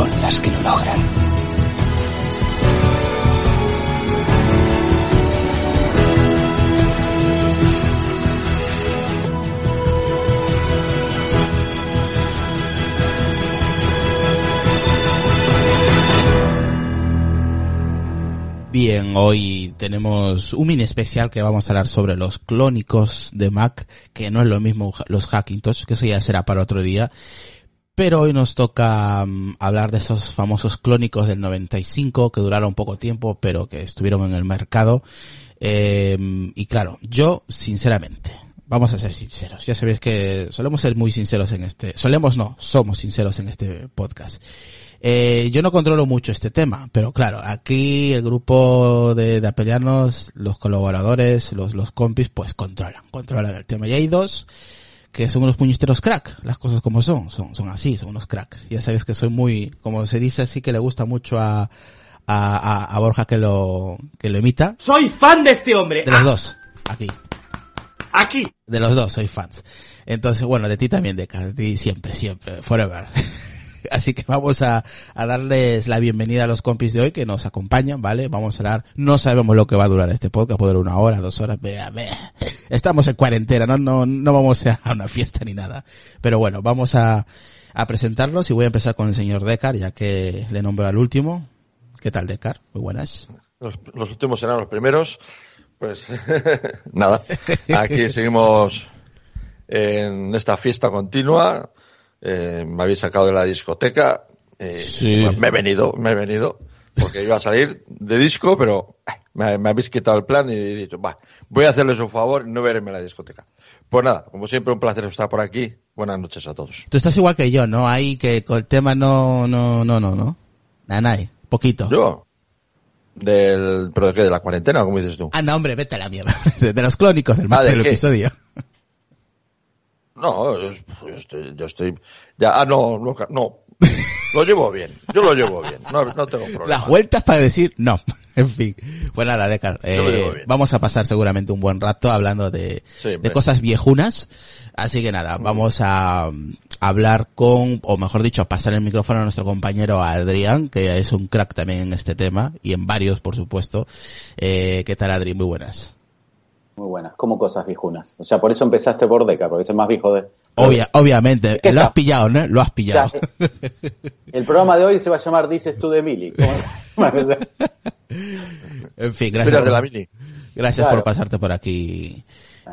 son las que lo logran. Bien, hoy tenemos un mini especial que vamos a hablar sobre los clónicos de Mac, que no es lo mismo los Hackintosh, que eso ya será para otro día. Pero hoy nos toca um, hablar de esos famosos clónicos del 95 que duraron poco tiempo, pero que estuvieron en el mercado. Eh, y claro, yo, sinceramente, vamos a ser sinceros. Ya sabéis que solemos ser muy sinceros en este, solemos no, somos sinceros en este podcast. Eh, yo no controlo mucho este tema, pero claro, aquí el grupo de, de los colaboradores, los, los compis, pues controlan, controlan el tema. Y hay dos que son unos puñeteros crack, las cosas como son, son, son así, son unos crack. Ya sabes que soy muy, como se dice así, que le gusta mucho a, a, a, a Borja que lo, que lo imita. Soy fan de este hombre. De los Ah, dos, aquí. Aquí. De los dos soy fans. Entonces, bueno, de ti también, de de ti siempre, siempre, forever. Así que vamos a, a darles la bienvenida a los compis de hoy que nos acompañan, ¿vale? Vamos a hablar, no sabemos lo que va a durar este podcast, puede durar una hora, dos horas, vea, vea. estamos en cuarentena, no, no, no vamos a una fiesta ni nada. Pero bueno, vamos a, a presentarlos y voy a empezar con el señor Decar, ya que le nombro al último. ¿Qué tal, Decar? Muy buenas. Los, los últimos serán los primeros. Pues nada, aquí seguimos en esta fiesta continua. Eh, me habéis sacado de la discoteca. Eh, Sí. Me he venido, me he venido. Porque iba a salir de disco, pero eh, me, me habéis quitado el plan y he dicho, va, voy a hacerles un favor no verme en la discoteca. Pues nada, como siempre, un placer estar por aquí. Buenas noches a todos. Tú estás igual que yo, ¿no? Hay que con el tema no, no, no, no, no. Nada, nada, poquito. Yo, del, pero de qué, de la cuarentena, como dices tú. Ah, no, hombre, vete a la mierda. De, de los clónicos del, Ah, ¿de del episodio. No, yo, estoy, yo estoy, ya, ah, no, no, no, lo llevo bien, yo lo llevo bien, no, no tengo problema. Las vueltas para decir no. En fin. Pues nada, Decar. Eh, vamos a pasar seguramente un buen rato hablando de, Sí, de cosas viejunas. Así que nada, vamos a mm, hablar con, o mejor dicho, pasar el micrófono a nuestro compañero Adrián, que es un crack también en este tema, y en varios, por supuesto. Eh, ¿Qué tal, Adri? Muy buenas. Muy buenas, como cosas viejunas. O sea, por eso empezaste por Deca, porque es el más viejo de... Obvia, obviamente. ¿Qué Lo has pillado, ¿no? Lo has O sea, pillado. el programa de hoy se va a llamar Dices tú de Mili. En fin, gracias. de la mini. Gracias Claro. por pasarte por aquí,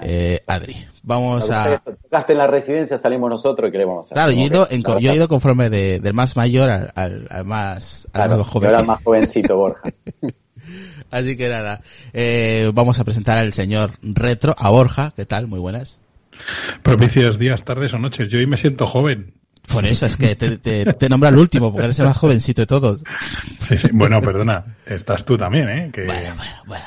eh, Adri. Vamos a... Tocaste en la residencia, salimos nosotros y queremos hacer. Claro, yo he ido, en- yo he ido conforme de, del más mayor al, al, al más, al Claro, más joven. ahora más jovencito, Borja. Así que nada, eh, vamos a presentar al señor Retro, a Borja. ¿Qué tal? Muy buenas. Propicios días, tardes o noches. Yo hoy me siento joven. Por eso es que te, te, te nombra el último, porque eres el más jovencito de todos. Sí, sí. Bueno, perdona. Estás tú también, ¿eh? Que Bueno, bueno, bueno.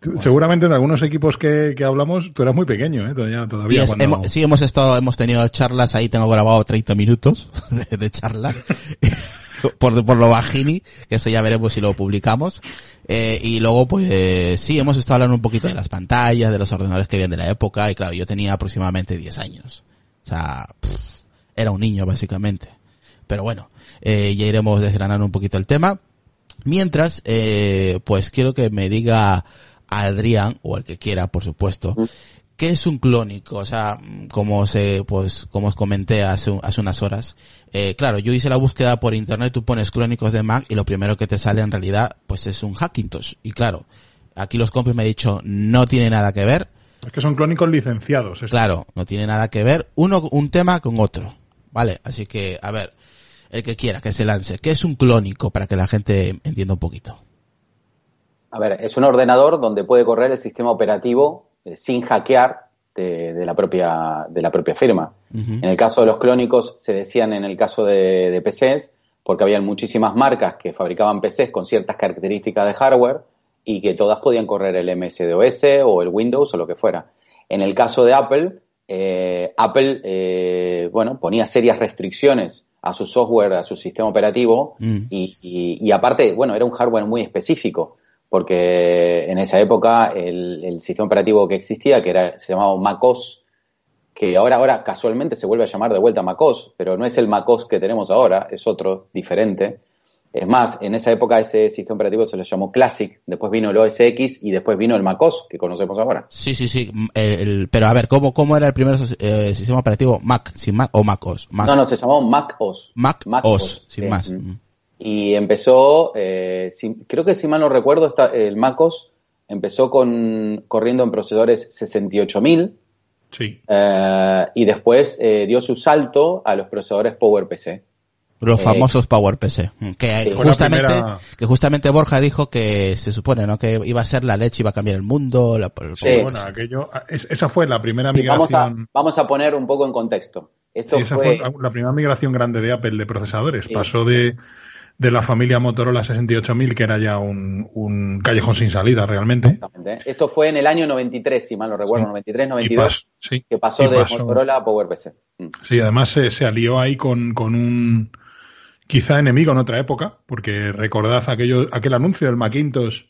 tú- seguramente en algunos equipos que, que hablamos tú eras muy pequeño, ¿eh? Todavía, todavía es- cuando- hemos, sí, hemos estado, hemos tenido charlas, ahí tengo grabado 30 minutos de, de charla. por, por lo bajini, que eso ya veremos si lo publicamos. Eh, y luego, pues, sí, hemos estado hablando un poquito de las pantallas, de los ordenadores que habían de la época, y claro, yo tenía aproximadamente 10 años. O sea, pff, era un niño, básicamente. Pero bueno, eh, ya iremos desgranando un poquito el tema. Mientras, eh, pues quiero que me diga Adrián, o el que quiera, por supuesto, ¿qué es un clónico? O sea, como se, pues, como os comenté hace, hace unas horas, eh, claro, yo hice la búsqueda por internet, tú pones clónicos de Mac y lo primero que te sale en realidad, pues es un Hackintosh. Y claro, aquí los compis me han dicho, no tiene nada que ver. Es que son clónicos licenciados. esto. Claro, no tiene nada que ver uno, un tema con otro. Vale, así que, a ver, el que quiera que se lance. ¿Qué es un clónico para que la gente entienda un poquito? A ver, es un ordenador donde puede correr el sistema operativo eh, sin hackear de, de la propia, de la propia firma. En el caso de los clónicos, se decían en el caso de, de PCs, porque habían muchísimas marcas que fabricaban PCs con ciertas características de hardware y que todas podían correr el MS-DOS o el Windows o lo que fuera. En el caso de Apple, eh, Apple eh, bueno, ponía serias restricciones a su software, a su sistema operativo Mm. y, y- y aparte, bueno, era un hardware muy específico porque en esa época el, el sistema operativo que existía, que era, se llamaba MacOS, que ahora, ahora casualmente se vuelve a llamar de vuelta MacOS, pero no es el MacOS que tenemos ahora, es otro diferente. Es más, en esa época ese sistema operativo se le llamó Classic, después vino el OS X y después vino el MacOS que conocemos ahora. Sí, sí, sí. el- pero a ver, ¿cómo, cómo era el primer eh, sistema operativo? Mac, sin Mac o MacOS. Mac, No, no, se llamó MacOS. Mac OS, sin sí. más. Mm. Mm. Y empezó, eh, si- creo que si mal no recuerdo, está, el MacOS empezó con corriendo en procesadores 68000 Sí. eh, y después eh, dio su salto a los procesadores PowerPC. Los Eh, famosos PowerPC. Que justamente, primera- que justamente Borja dijo que se supone, ¿no? Que iba a ser la leche, iba a cambiar el mundo. La, el Sí. Bueno, aquello, es- esa fue la primera Y vamos, a, migración. vamos a poner un poco en contexto. Esto sí, esa fue, fue la primera migración grande de Apple de procesadores. Sí. Pasó de, de la familia Motorola 68000, que era ya un, un callejón sin salida realmente. Exactamente. Esto fue en el año 93, si mal no recuerdo, Sí. 93, Y 92, pas- sí, que pasó de pasó- Motorola a PowerPC. Mm. Sí, además se, se alió ahí con, con un quizá enemigo en otra época, porque recordad aquello, aquel anuncio del Macintosh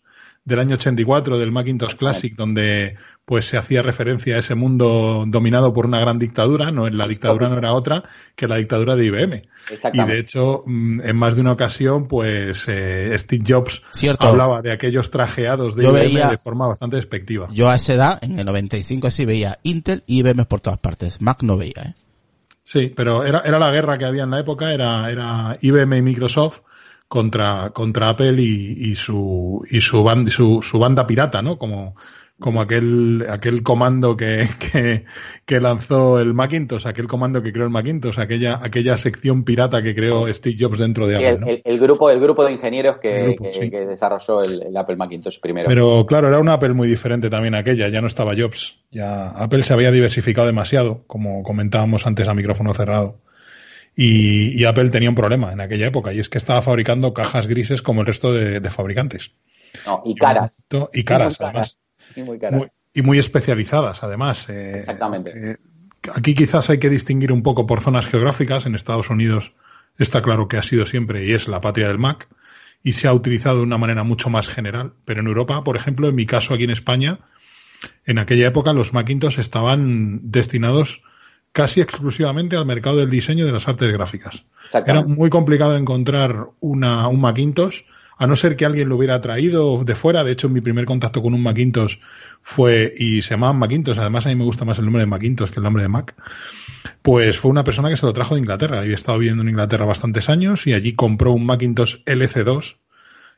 del año 84, del Macintosh Classic, donde pues se hacía referencia a ese mundo dominado por una gran dictadura, no la dictadura no era otra que la dictadura de IBM. Y de hecho, mm, en más de una ocasión, pues eh, Steve Jobs Cierto. hablaba de aquellos trajeados de Yo IBM veía- de forma bastante despectiva. Yo a esa edad, en el 95 así, veía Intel y IBM por todas partes. Mac no veía, ¿eh? Sí, pero era, era la guerra que había en la época, era, era IBM y Microsoft contra, contra Apple y, y su, y su, band- su, su banda pirata, ¿no? Como, como aquel, aquel comando que, que, que lanzó el Macintosh, aquel comando que creó el Macintosh, aquella, aquella sección pirata que creó Steve Jobs dentro de Apple, el, ¿no? el- el grupo, el grupo de ingenieros que, El grupo, que- sí. que desarrolló el, el Apple Macintosh primero. Pero claro, era una Apple muy diferente también aquella, ya no estaba Jobs. Ya Apple se había diversificado demasiado, como comentábamos antes a micrófono cerrado. Y, y Apple tenía un problema en aquella época, y es que estaba fabricando cajas grises como el resto de, de fabricantes. No, y caras. Y caras, muy además. Y muy caras. Muy- y muy especializadas, además. eh, Exactamente. eh, aquí quizás hay que distinguir un poco por zonas geográficas. En Estados Unidos está claro que ha sido siempre y es la patria del Mac y se ha utilizado de una manera mucho más general. Pero en Europa, por ejemplo, en mi caso aquí en España, en aquella época los Macintosh estaban destinados casi exclusivamente al mercado del diseño de las artes gráficas. Era muy complicado encontrar una, un Macintosh, a no ser que alguien lo hubiera traído de fuera. De hecho, mi primer contacto con un Macintosh fue, y se llamaban Macintosh, además a mí me gusta más el nombre de Macintosh que el nombre de Mac, pues fue una persona que se lo trajo de Inglaterra. Había estado viviendo en Inglaterra bastantes años y allí compró un Macintosh LC2,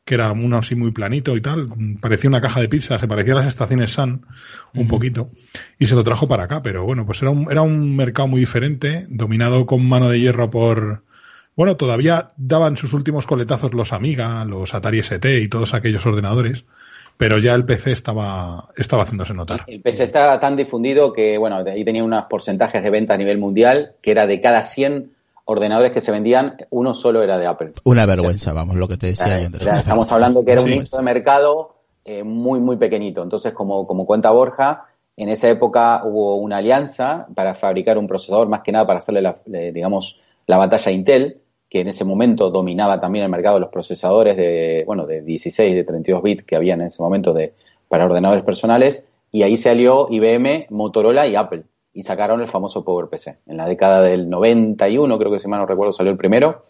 que era uno así muy planito y tal, parecía una caja de pizza, se parecía a las estaciones Sun un poquito, y se lo trajo para acá, pero bueno, pues era un, era un mercado muy diferente, dominado con mano de hierro por, bueno, todavía daban sus últimos coletazos los Amiga, los Atari ST y todos aquellos ordenadores, pero ya el PC estaba, estaba haciéndose notar. El PC está tan difundido que, bueno, ahí tenía unos porcentajes de venta a nivel mundial, que era de cada 100 ordenadores que se vendían, uno solo era de Apple. Una vergüenza, vamos, lo que te decía Una estamos hablando que era un nicho de mercado eh, muy, muy pequeñito. Entonces, como, como cuenta Borja, en esa época hubo una alianza para fabricar un procesador, más que nada para hacerle, la, le- digamos, la batalla a Intel, que en ese momento dominaba también el mercado de los procesadores de, bueno, de 16, de 32 bits que había en ese momento de, para ordenadores personales, y ahí se alió IBM, Motorola y Apple, y sacaron el famoso PowerPC. En la década del 91, creo que si mal no recuerdo, salió el primero.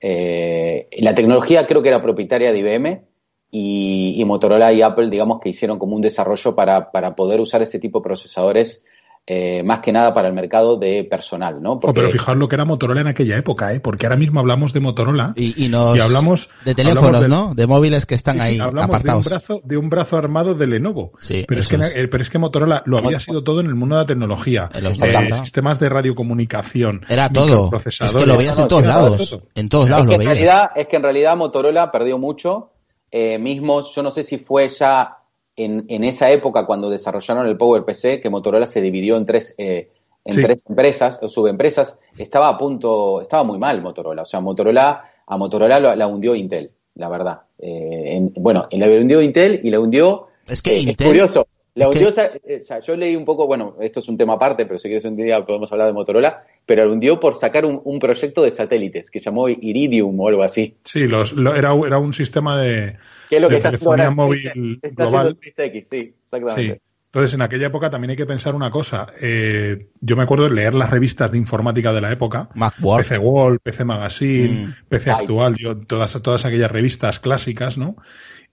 Eh, la tecnología creo que era propietaria de IBM y, y Motorola y Apple, digamos que hicieron como un desarrollo para, para poder usar ese tipo de procesadores eh, más que nada para el mercado de personal, ¿no? Oh, pero fijaos lo que era Motorola en aquella época, ¿eh? Porque ahora mismo hablamos de Motorola Y, y nos... hablamos de teléfonos, hablamos del- ¿no? De móviles que están Sí, ahí hablamos apartados. De un, brazo, de un brazo armado de Lenovo. Sí, pero, es que, es. eh, pero es que Motorola lo había sido todo en el mundo de la tecnología. En los Eh, 90. sistemas de radiocomunicación. Era todo. Es que lo veías en todos no, lados. todo. En todos es, lados que lo en veías. realidad, es que en realidad Motorola perdió mucho. Eh, mismo, yo no sé si fue ya en, en esa época cuando desarrollaron el PowerPC que Motorola se dividió en tres, eh, en Sí. tres empresas o subempresas. Estaba a punto, estaba muy mal Motorola. O sea, Motorola, a Motorola la hundió Intel, la verdad. Eh, en- bueno, la hundió Intel y la hundió Es que Eh, Intel... Es curioso. La hundió, o sea, o sea, yo leí un poco, bueno, esto es un tema aparte, pero si quieres un día podemos hablar de Motorola, pero la hundió por sacar un, un proyecto de satélites que llamó Iridium o algo así. Sí, los, lo- era, era un sistema de, Que es lo de que está haciendo telefonía ahora móvil SpaceX, está global. haciendo SpaceX, sí, exactamente. Sí. Entonces, en aquella época también hay que pensar una cosa. Eh, yo me acuerdo de leer las revistas de informática de la época. Macworld. PC World, PC Magazine, Mm. PC. Actual, yo, todas, todas aquellas revistas clásicas, ¿no?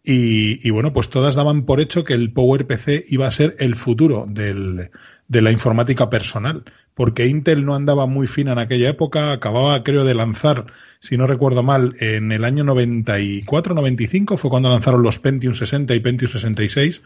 Y, y bueno, pues todas daban por hecho que el PowerPC iba a ser el futuro del, de la informática personal, porque Intel no andaba muy fina en aquella época, acababa creo de lanzar, si no recuerdo mal, en el año 94-95 fue cuando lanzaron los Pentium 60 y Pentium 66,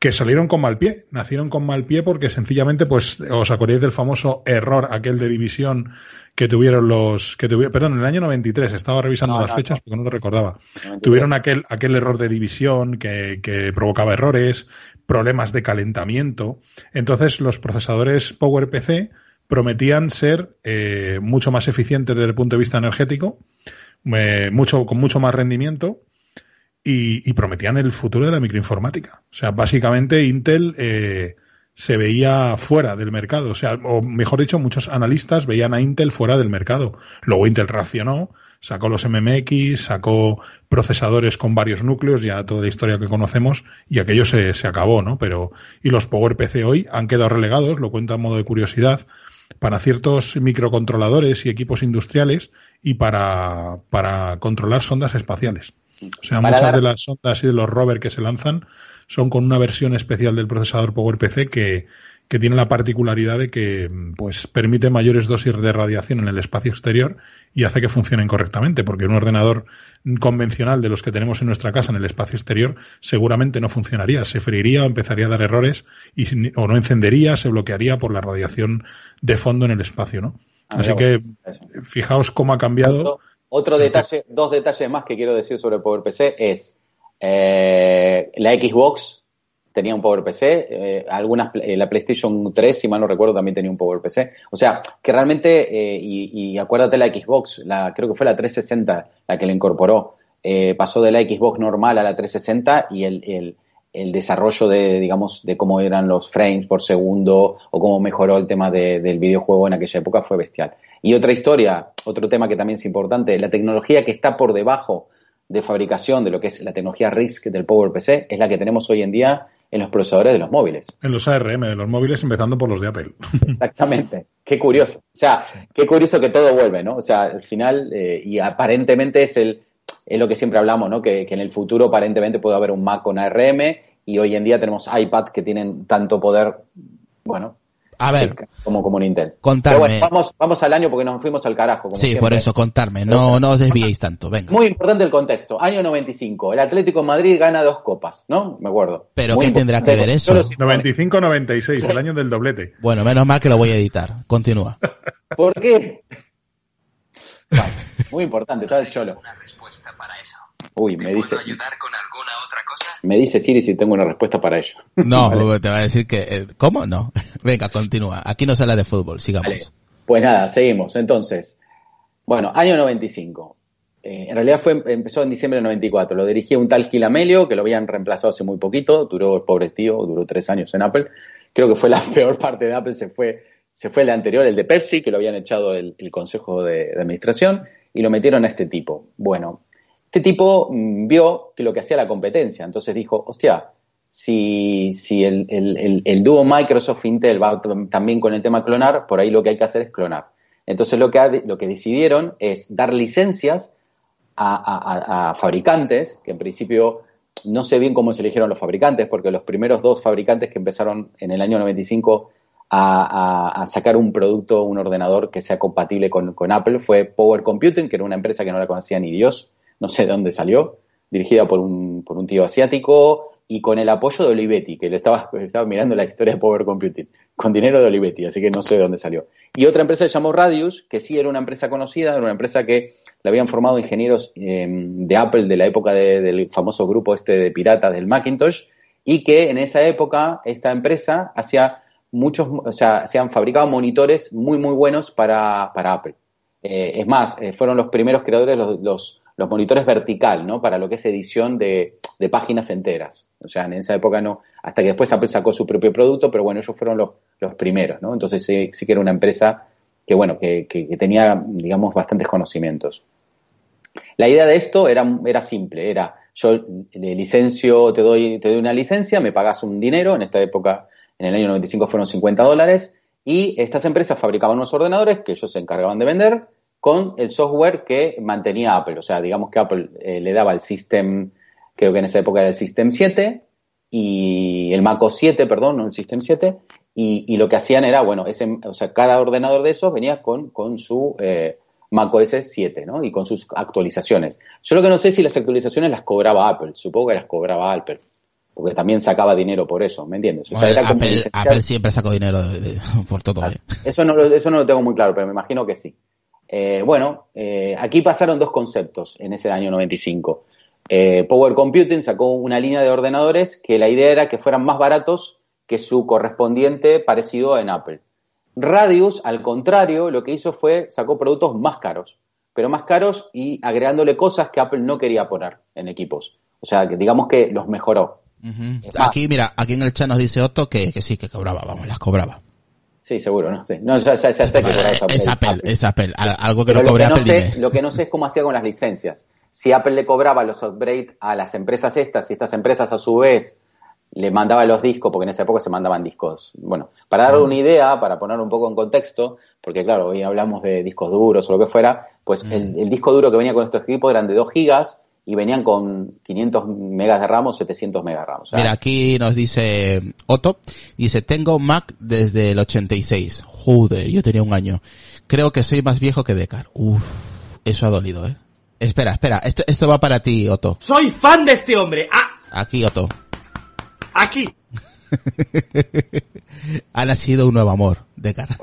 que salieron con mal pie, nacieron con mal pie porque sencillamente, pues, os acordáis del famoso error aquel de división que tuvieron los, que tuvieron, perdón, en el año 93, estaba revisando No, las no, fechas no. porque no lo recordaba. 93. Tuvieron aquel, aquel error de división que, que provocaba errores, problemas de calentamiento. Entonces, los procesadores PowerPC prometían ser eh, mucho más eficientes desde el punto de vista energético, eh, mucho, con mucho más rendimiento y, y prometían el futuro de la microinformática. O sea, básicamente Intel eh, se veía fuera del mercado. O sea, o mejor dicho, muchos analistas veían a Intel fuera del mercado. Luego Intel reaccionó, sacó los MMX, sacó procesadores con varios núcleos, ya toda la historia que conocemos, y aquello se, se acabó, ¿no? Pero, y los PowerPC hoy han quedado relegados, lo cuento a modo de curiosidad, para ciertos microcontroladores y equipos industriales y para, para controlar sondas espaciales. O sea, muchas dar- de las sondas y de los rovers que se lanzan son con una versión especial del procesador PowerPC que, que tiene la particularidad de que pues permite mayores dosis de radiación en el espacio exterior y hace que funcionen correctamente, porque un ordenador convencional de los que tenemos en nuestra casa en el espacio exterior seguramente no funcionaría, se freiría o empezaría a dar errores y, o no encendería, se bloquearía por la radiación de fondo en el espacio, ¿no? Ah, Así que fijaos cómo ha cambiado. Otro, detalle, dos detalles más que quiero decir sobre PowerPC es eh, la Xbox tenía un PowerPC, eh, algunas eh, la PlayStation 3, si mal no recuerdo, también tenía un PowerPC. O sea, que realmente, eh, y, y acuérdate la Xbox, la, creo que fue la 360 la que le incorporó, eh, pasó de la Xbox normal a la 360 y el, el, el desarrollo de, digamos, de cómo eran los frames por segundo o cómo mejoró el tema de- del videojuego en aquella época fue bestial. Y otra historia, otro tema que también es importante, la tecnología que está por debajo de fabricación de lo que es la tecnología RISC del PowerPC es la que tenemos hoy en día en los procesadores de los móviles. En los ARM de los móviles, empezando por los de Apple. Exactamente. Qué curioso. O sea, qué curioso que todo vuelve, ¿no? O sea, al final, eh, y aparentemente es el es lo que siempre hablamos, ¿no? Que, que en el futuro aparentemente puede haber un Mac con ARM y hoy en día tenemos iPad que tienen tanto poder, bueno, A ver, como, como un Intel. Contarme. Pero bueno, vamos, vamos al año porque nos fuimos al carajo. Como sí, siempre. por eso, contarme. No, no os desviéis tanto, venga. Muy importante el contexto. Año 95. El Atlético de Madrid gana dos copas, ¿no? Me acuerdo. Pero Muy ¿qué tendrá que ver eso? Solo si- 95-96, el año del doblete. Bueno, menos mal que lo voy a editar. Continúa. ¿Por qué? Vale, muy importante, está el cholo. Respuesta para eso. Uy, me dice, ¿Puedo ayudar con alguna otra cosa? me dice Siri si tengo una respuesta para ello. No, Vale. te va a decir que... eh, ¿Cómo? No. Venga, continúa. Aquí no se habla de fútbol, sigamos. Vale. Pues nada, seguimos. Entonces, bueno, año 95. Eh, en realidad fue, empezó en diciembre del 94. Lo dirigía un tal Gil Amelio, que lo habían reemplazado hace muy poquito. Duró, el pobre tío, duró tres años en Apple. Creo que fue la peor parte de Apple. Se fue, se fue el anterior, el de Pepsi, que lo habían echado el, el Consejo de, de Administración, y lo metieron a este tipo. Bueno, este tipo mm, vio que lo que hacía la competencia. Entonces dijo, hostia, si, si el, el, el, dúo Microsoft-Intel va también con el tema clonar, por ahí lo que hay que hacer es clonar. Entonces lo que, lo que decidieron es dar licencias a- a fabricantes, que en principio no sé bien cómo se eligieron los fabricantes, porque los primeros dos fabricantes que empezaron en el año 95 a, a- a sacar un producto, un ordenador que sea compatible con, con Apple fue Power Computing, que era una empresa que no la conocía ni Dios, no sé de dónde salió, dirigida por un, por un tío asiático y con el apoyo de Olivetti, que le estaba, estaba mirando la historia de Power Computing, con dinero de Olivetti, así que no sé de dónde salió. Y otra empresa se llamó Radius, que sí era una empresa conocida, era una empresa que la habían formado ingenieros eh, de Apple de la época de- del famoso grupo este de piratas del Macintosh, y que en esa época esta empresa hacía muchos, o sea, se han fabricado monitores muy, muy buenos para, para Apple. Eh, es más, eh, fueron los primeros creadores los, los, monitores vertical, ¿no? Para lo que es edición de, de páginas enteras. O sea, en esa época no, hasta que después Apple sacó su propio producto, pero bueno, ellos fueron los, los primeros, ¿no? Entonces sí, sí que era una empresa que, bueno, que, que- que tenía, digamos, bastantes conocimientos. La idea de esto era, era simple, era yo le licencio, te doy, te doy una licencia, me pagas un dinero, en esta época, en el año 95 fueron 50 dólares, y estas empresas fabricaban unos ordenadores que ellos se encargaban de vender con el software que mantenía Apple. O sea, digamos que Apple eh, le daba el System, creo que en esa época era el System 7, y el Mac OS 7, perdón, no el System 7, y, lo que hacían era, bueno, ese, o sea, cada ordenador de esos venía con, con su eh, Mac OS 7, ¿no? Y con sus actualizaciones. Yo lo que no sé es si las actualizaciones las cobraba Apple, supongo que las cobraba Apple, porque también sacaba dinero por eso, ¿me entiendes? O sea, Bueno, era como Apple, siempre sacó dinero de- de- por todo. ¿eh? eso no, eso no lo tengo muy claro, pero me imagino que sí. Eh, bueno, eh, aquí pasaron dos conceptos en ese año 95. Eh, Power Computing sacó una línea de ordenadores que la idea era que fueran más baratos que su correspondiente parecido en Apple. Radius, al contrario, lo que hizo fue sacó productos más caros, pero más caros y agregándole cosas que Apple no quería poner en equipos. O sea, que digamos que los mejoró. Es más- Aquí, mira, aquí en el chat nos dice Otto que, que sí, que cobraba, vamos, las cobraba. Sí, seguro, ¿no? Sí. No, ya, ya- ya sé que cobraba es Apple, es Apple. Al- Algo que Pero no lo cobre que no Apple, sé, dime. lo que no sé es cómo hacía con las licencias. Si Apple le cobraba los upgrades a las empresas estas, y estas empresas a su vez le mandaban los discos, porque en esa época se mandaban discos. Bueno, para dar una idea, para poner un poco en contexto, porque claro, hoy hablamos de discos duros o lo que fuera, pues el, el disco duro que venía con estos equipos eran de 2 gigas y venían con 500 megas de RAM o 700 megas de RAM. O sea, Mira, aquí nos dice Otto, dice, tengo Mac desde el 86. Joder, yo tenía un año. Creo que soy más viejo que Decar. Uf, eso ha dolido, ¿eh? Espera, espera, esto, esto va para ti, Otto. Soy fan de este hombre. Ah, Aquí, Otto. aquí. Ha nacido un nuevo amor, Decar.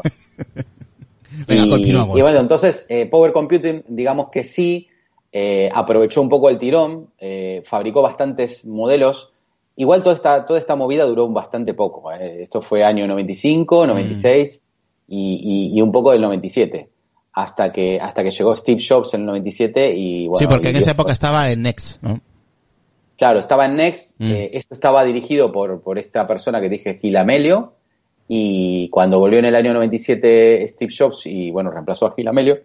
Venga, y, continuamos. y bueno, entonces eh, Power Computing, digamos que sí, eh, aprovechó un poco el tirón, eh, fabricó bastantes modelos. Igual toda esta, toda esta movida duró bastante poco. eh. Esto fue año 95, Mm. 96 y, y- y un poco del 97. Hasta que, hasta que llegó Steve Jobs en el 97 y bueno. sí, porque en esa época estaba en Next, ¿no? Claro, estaba en Next, Mm. eh, esto estaba dirigido por, por esta persona que dije, Gil Amelio, y cuando volvió en el año 97 Steve Jobs y bueno, reemplazó a Gil Amelio,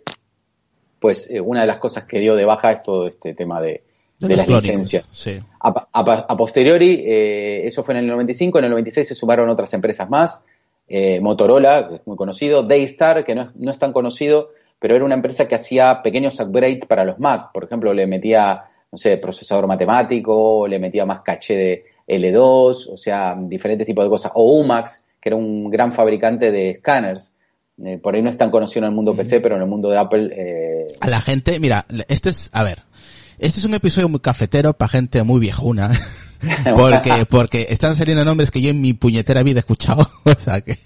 pues eh, una de las cosas que dio de baja es todo este tema de, De, las clónicos, licencias. Sí. A, a- a posteriori, eh, eso fue en el 95, en el 96 se sumaron otras empresas más, eh, Motorola, que es muy conocido, Daystar, que no es, no es tan conocido, pero era una empresa que hacía pequeños upgrades para los Mac, por ejemplo, le metía, no sé, procesador matemático, le metía más caché de L2, o sea, diferentes tipos de cosas, o Umax, que era un gran fabricante de escáneres, Eh, por ahí no es tan conocido en el mundo PC, pero en el mundo de Apple eh, A la gente, mira, este es, a ver, este es un episodio muy cafetero para gente muy viejuna. porque, porque están saliendo nombres que yo en mi puñetera vida he escuchado. o sea que,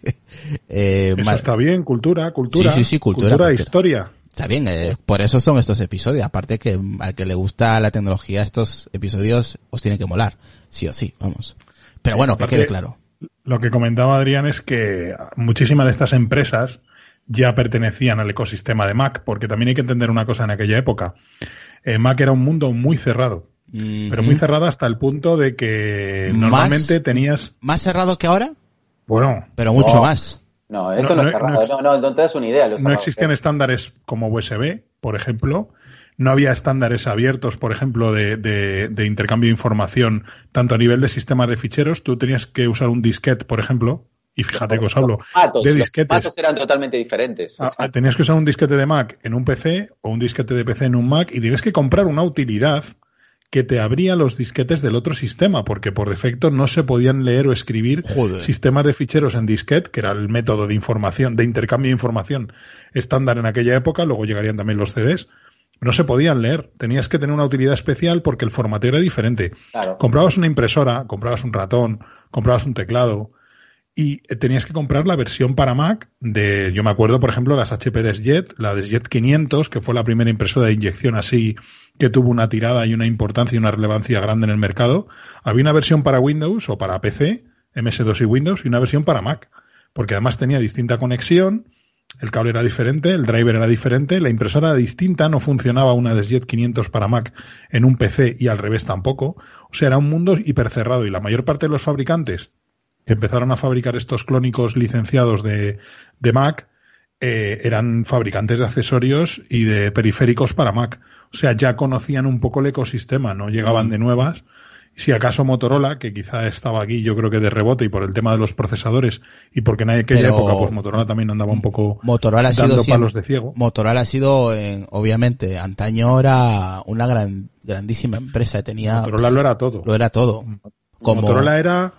eh, Eso está bien, cultura, cultura. Sí, sí, sí, cultura, Cultura, cultura. historia. Está bien, eh, por eso son estos episodios. Aparte que al que le gusta la tecnología, estos episodios os tienen que molar. Sí o sí, vamos. Pero bueno, que quede claro. Lo que comentaba Adrián es que muchísimas de estas empresas ya pertenecían al ecosistema de Mac, porque también hay que entender una cosa en aquella época. Eh, Mac era un mundo muy cerrado, pero muy cerrado hasta el punto de que Más- normalmente tenías, Más cerrado que ahora, bueno, pero mucho No. más. no, esto No, no, es cerrado, no no, no, no te das una idea. no cerrado existían estándares como USB, por ejemplo. No había estándares abiertos, por ejemplo, de, de- de intercambio de información, tanto a nivel de sistemas de ficheros. Tú tenías que usar un disquete, por ejemplo, y fíjate que os hablo Los de los disquetes. formatos eran totalmente diferentes. o Ah, sea, tenías que usar un disquete de Mac en un PC o un disquete de PC en un Mac y tienes que comprar una utilidad que te abría los disquetes del otro sistema, porque por defecto no se podían leer o escribir Joder. sistemas de ficheros en disquete, que era el método de información, de intercambio de información estándar en aquella época, luego llegarían también los CDs. No se podían leer, tenías que tener una utilidad especial porque el formateo era diferente. Claro. Comprabas una impresora, comprabas un ratón, comprabas un teclado y tenías que comprar la versión para Mac de, yo me acuerdo, por ejemplo, las HP Desjet, la Desjet 500, que fue la primera impresora de inyección así que tuvo una tirada y una importancia y una relevancia grande en el mercado. Había una versión para Windows o para PC, MS2 y Windows, y una versión para Mac, porque además tenía distinta conexión, el cable era diferente, el driver era diferente, la impresora era distinta, no funcionaba una Desjet 500 para Mac en un PC y al revés tampoco. O sea, era un mundo hipercerrado y la mayor parte de los fabricantes que empezaron a fabricar estos clónicos licenciados de, de Mac eh, eran fabricantes de accesorios y de periféricos para Mac. O sea, ya conocían un poco el ecosistema, no llegaban de nuevas. Si acaso Motorola, que quizá estaba aquí yo creo que de rebote y por el tema de los procesadores y porque en aquella Pero- época pues Motorola también andaba un poco Motorola ha sido dando palos de ciego. Motorola ha sido, en- obviamente, antaño era una gran, grandísima empresa, tenía, Motorola lo era todo. lo era todo. Como, Motorola era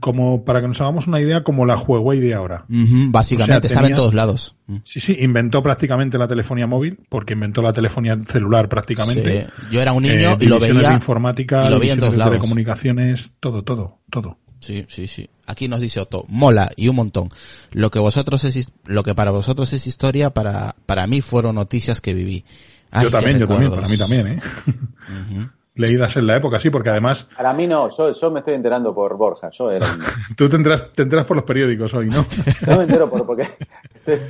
como, para que nos hagamos una idea, como la Huawei de ahora. Básicamente, O sea, estaba en todos lados. Mm. Sí, sí, inventó prácticamente la telefonía móvil, porque inventó la telefonía celular prácticamente. Sí. Yo era un niño Eh, y lo veía. de informática, y lo veía en todos de lados. telecomunicaciones, todo, todo, todo. Sí, sí, sí. Aquí nos dice Otto, mola y un montón. Lo que vosotros es, lo que para vosotros es historia, para, para mí fueron noticias que viví. Ay, yo también, yo también, para mí también, ¿eh? Leídas en la época, sí, porque además Para mí no, yo, yo me estoy enterando por Borja. Yo era tú tendrás, tendrás por los periódicos hoy, ¿no? No me entero por porque estoy-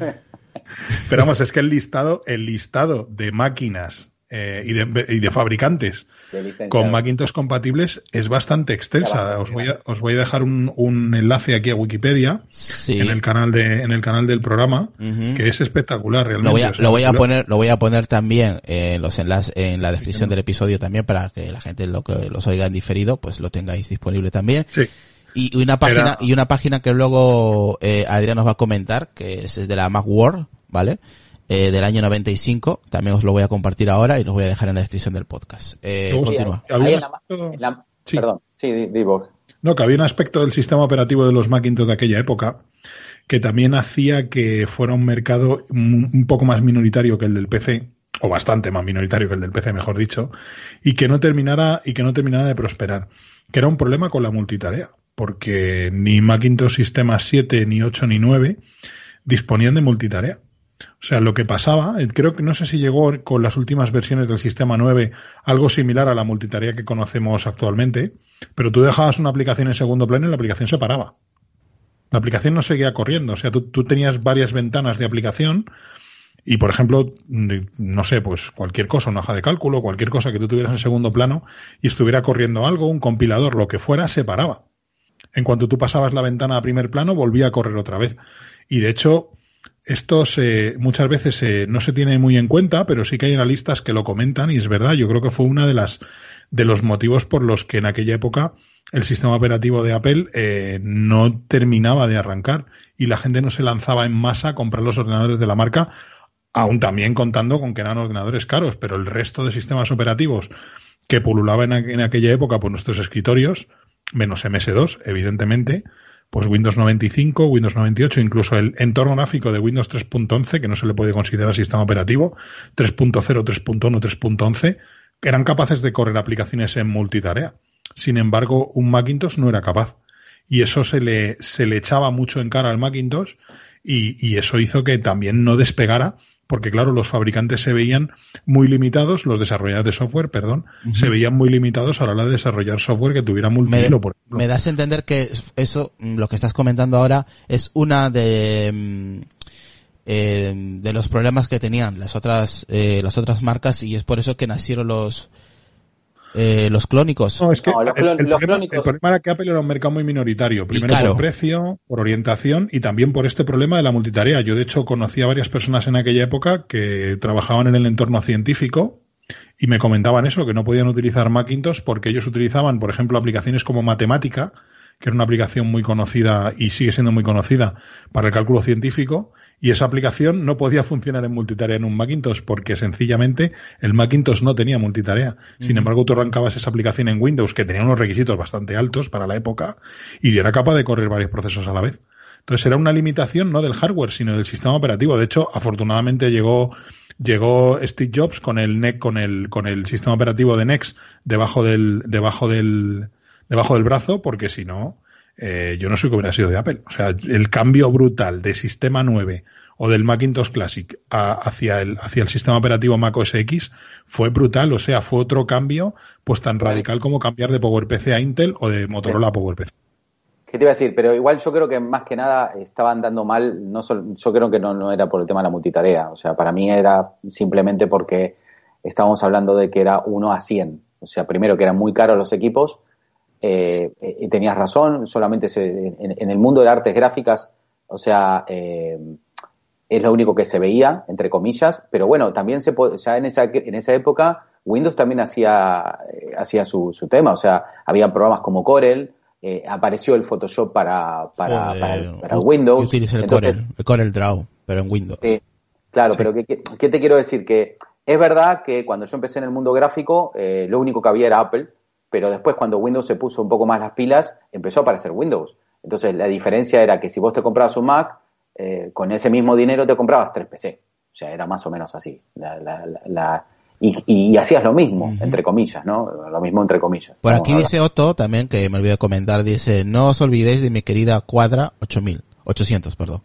Pero vamos, es que el listado, el listado de máquinas eh, y, de, y de fabricantes. Con Macintosh compatibles es bastante extensa. Os voy a, os voy a dejar un, un enlace aquí a Wikipedia Sí. en el canal de, en el canal del programa, que es espectacular realmente. Lo voy a, lo voy poner, lo voy a poner también en los enlaces, en la descripción del episodio también para que la gente lo que los oiga en diferido, pues lo tengáis disponible también. Sí. Y una página, Era- y una página que luego eh, Adrián nos va a comentar, que es de la Macworld, ¿vale? Eh, del año 95, también os lo voy a compartir ahora y los voy a dejar en la descripción del podcast. Eh, Luego- continúa. Ahí en la- en la- Sí. Perdón, sí, di, di vos. No, que había un aspecto del sistema operativo de los Macintosh de aquella época que también hacía que fuera un mercado un un poco más minoritario que el del PC, o bastante más minoritario que el del PC, mejor dicho, y que no terminara, y que no terminara de prosperar. Que era un problema con la multitarea, porque ni Macintosh Sistema 7, ni 8, ni 9 disponían de multitarea. O sea, lo que pasaba, eh, creo que no sé si llegó con las últimas versiones del sistema 9 algo similar a la multitarea que conocemos actualmente, pero tú dejabas una aplicación en segundo plano y la aplicación se paraba. La aplicación no seguía corriendo, o sea, tú, tenías varias ventanas de aplicación y, por ejemplo, no sé, pues cualquier cosa, una hoja de cálculo, cualquier cosa que tú tuvieras en segundo plano y estuviera corriendo algo, un compilador, lo que fuera, se paraba. En cuanto tú pasabas la ventana a primer plano, volvía a correr otra vez. Y de hecho, esto se, muchas veces se- no se tiene muy en cuenta, pero sí que hay analistas que lo comentan y es verdad. Yo creo que fue una de las de los motivos por los que en aquella época el sistema operativo de Apple eh, no terminaba de arrancar y la gente no se lanzaba en masa a comprar los ordenadores de la marca, aún también contando con que eran ordenadores caros, pero el resto de sistemas operativos que pululaban en, en aquella época por nuestros escritorios, menos MS2, evidentemente, pues Windows 95, Windows 98, incluso el entorno gráfico de Windows 3.11, que no se le puede considerar sistema operativo, 3.0, 3.1, 3.11, eran capaces de correr aplicaciones en multitarea. Sin embargo, un Macintosh no era capaz. Y eso se le, se le echaba mucho en cara al Macintosh y, y eso hizo que también no despegara, porque claro, los fabricantes se veían muy limitados, los desarrolladores de software, perdón, se veían muy limitados a la hora de desarrollar software que tuviera Me, multihilo, por ejemplo. me das a entender que eso, mm, lo que estás comentando ahora, es una de, mm, eh, de los problemas que tenían las otras, eh, las otras marcas y es por eso que nacieron los, eh, los clónicos. No, es que No, los el, clon- el los problema, clónicos- el problema era que Apple era un mercado muy minoritario. Primero por precio, por orientación y también por este problema de la multitarea. Yo, de hecho, conocí a varias personas en aquella época que trabajaban en el entorno científico y me comentaban eso, que no podían utilizar Macintosh porque ellos utilizaban, por ejemplo, aplicaciones como Matemática, que era una aplicación muy conocida y sigue siendo muy conocida para el cálculo científico, Y esa aplicación no podía funcionar en multitarea en un Macintosh porque sencillamente el Macintosh no tenía multitarea. Sin embargo, tú arrancabas esa aplicación en Windows que tenía unos requisitos bastante altos para la época y era capaz de correr varios procesos a la vez. Entonces era una limitación no del hardware, sino del sistema operativo. De hecho, afortunadamente llegó llegó Steve Jobs con el NEC, con el con el sistema operativo de Next debajo del debajo del debajo del brazo, porque si no eh, yo no sé qué hubiera sido de Apple. O sea, el cambio brutal de sistema 9 o del Macintosh Classic hacia, el, hacia el sistema operativo Mac OS X fue brutal. O sea, fue otro cambio pues tan radical como cambiar de PowerPC a Intel o de Motorola a PowerPC. ¿Qué te iba a decir? Pero igual yo creo que más que nada estaban dando mal, no yo creo que no, no era por el tema de la multitarea, o sea, para mí era simplemente porque estábamos hablando de que era 1 a 100, o sea, primero que eran muy caros los equipos eh, y tenías razón, solamente en, el mundo de artes gráficas, o sea, eh, es lo único que se veía, entre comillas, pero bueno, también se ya en esa, en esa época Windows también hacía, eh, hacía su, su, tema, o sea, había programas como Corel, apareció el Photoshop para, para, para, Windows. Utiliza el Corel, el Corel Draw, pero en Windows. claro, pero ¿qué, ¿qué, te quiero decir? Que es verdad que cuando yo empecé en el mundo gráfico, lo único que había era Apple, pero después cuando Windows se puso un poco más las pilas, empezó a aparecer Windows. Entonces la diferencia era que si vos te comprabas un Mac, eh, con ese mismo dinero te comprabas tres PC. O sea, era más o menos así. y, hacías lo mismo, entre comillas, ¿no? Lo mismo entre comillas. Por aquí dice Otto también, que me olvidé de comentar, dice, no os olvidéis de mi querida Cuadra 8000, 800, perdón.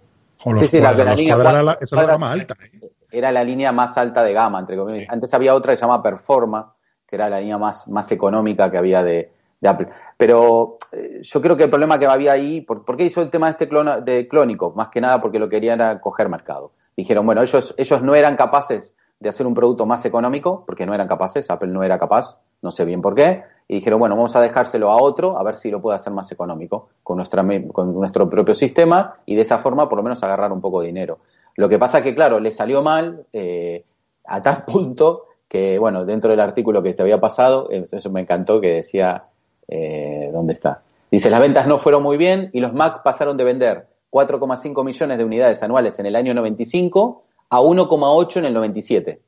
sí, sí, la, línea era la, esa era la más alta. ¿eh? Era la línea más alta de gama, entre comillas. Antes había otra que se llama Performa, que era la línea más, más económica que había de, Apple. Pero eh, yo creo que el problema que había ahí, ¿por, qué hizo el tema de este clona, de clónico? Más que nada porque lo querían era coger mercado. Dijeron, bueno, ellos, ellos no eran capaces de hacer un producto más económico, porque no eran capaces, Apple no era capaz, no sé bien por qué, y dijeron, bueno, vamos a dejárselo a otro, a ver si lo puede hacer más económico con, nuestra, con nuestro propio sistema, y de esa forma por lo menos agarrar un poco de dinero. Lo que pasa es que, claro, le salió mal eh, a tal punto que, bueno, dentro del artículo que te había pasado, eh, eso me encantó, que decía, eh, ¿dónde está? Dice, las ventas no fueron muy bien y los Mac pasaron de vender 4,5 millones de unidades anuales en el año 95 a 1,8 en el 97.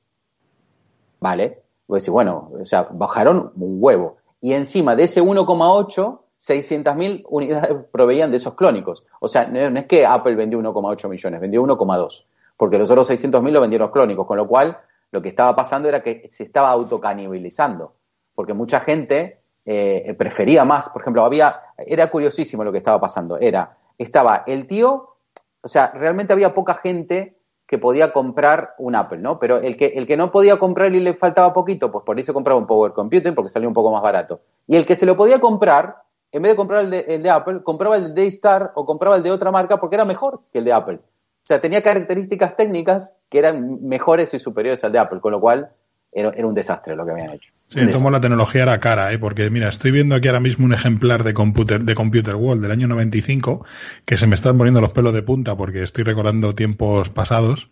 ¿Vale? Pues decir, bueno, o sea, bajaron un huevo. Y encima de ese 1,8, 600.000 unidades proveían de esos clónicos. O sea, no, es que Apple vendió 1,8 millones, vendió 1,2. Porque los otros 600.000 lo vendieron los clónicos, con lo cual lo que estaba pasando era que se estaba autocanibilizando, porque mucha gente eh, prefería más, por ejemplo, había, era curiosísimo lo que estaba pasando, era, estaba el tío, o sea, realmente había poca gente que podía comprar un Apple, ¿no? Pero el que, el que no podía comprar y le faltaba poquito, pues por eso compraba un Power Computer porque salía un poco más barato. Y el que se lo podía comprar, en vez de comprar el de, el de Apple, compraba el de Daystar o compraba el de otra marca porque era mejor que el de Apple. O sea, tenía características técnicas que eran mejores y superiores al de Apple, con lo cual era, un desastre lo que habían hecho. Sí, entonces la tecnología era cara, ¿eh? porque mira, estoy viendo aquí ahora mismo un ejemplar de Computer, de Computer World del año 95 que se me están poniendo los pelos de punta porque estoy recordando tiempos pasados.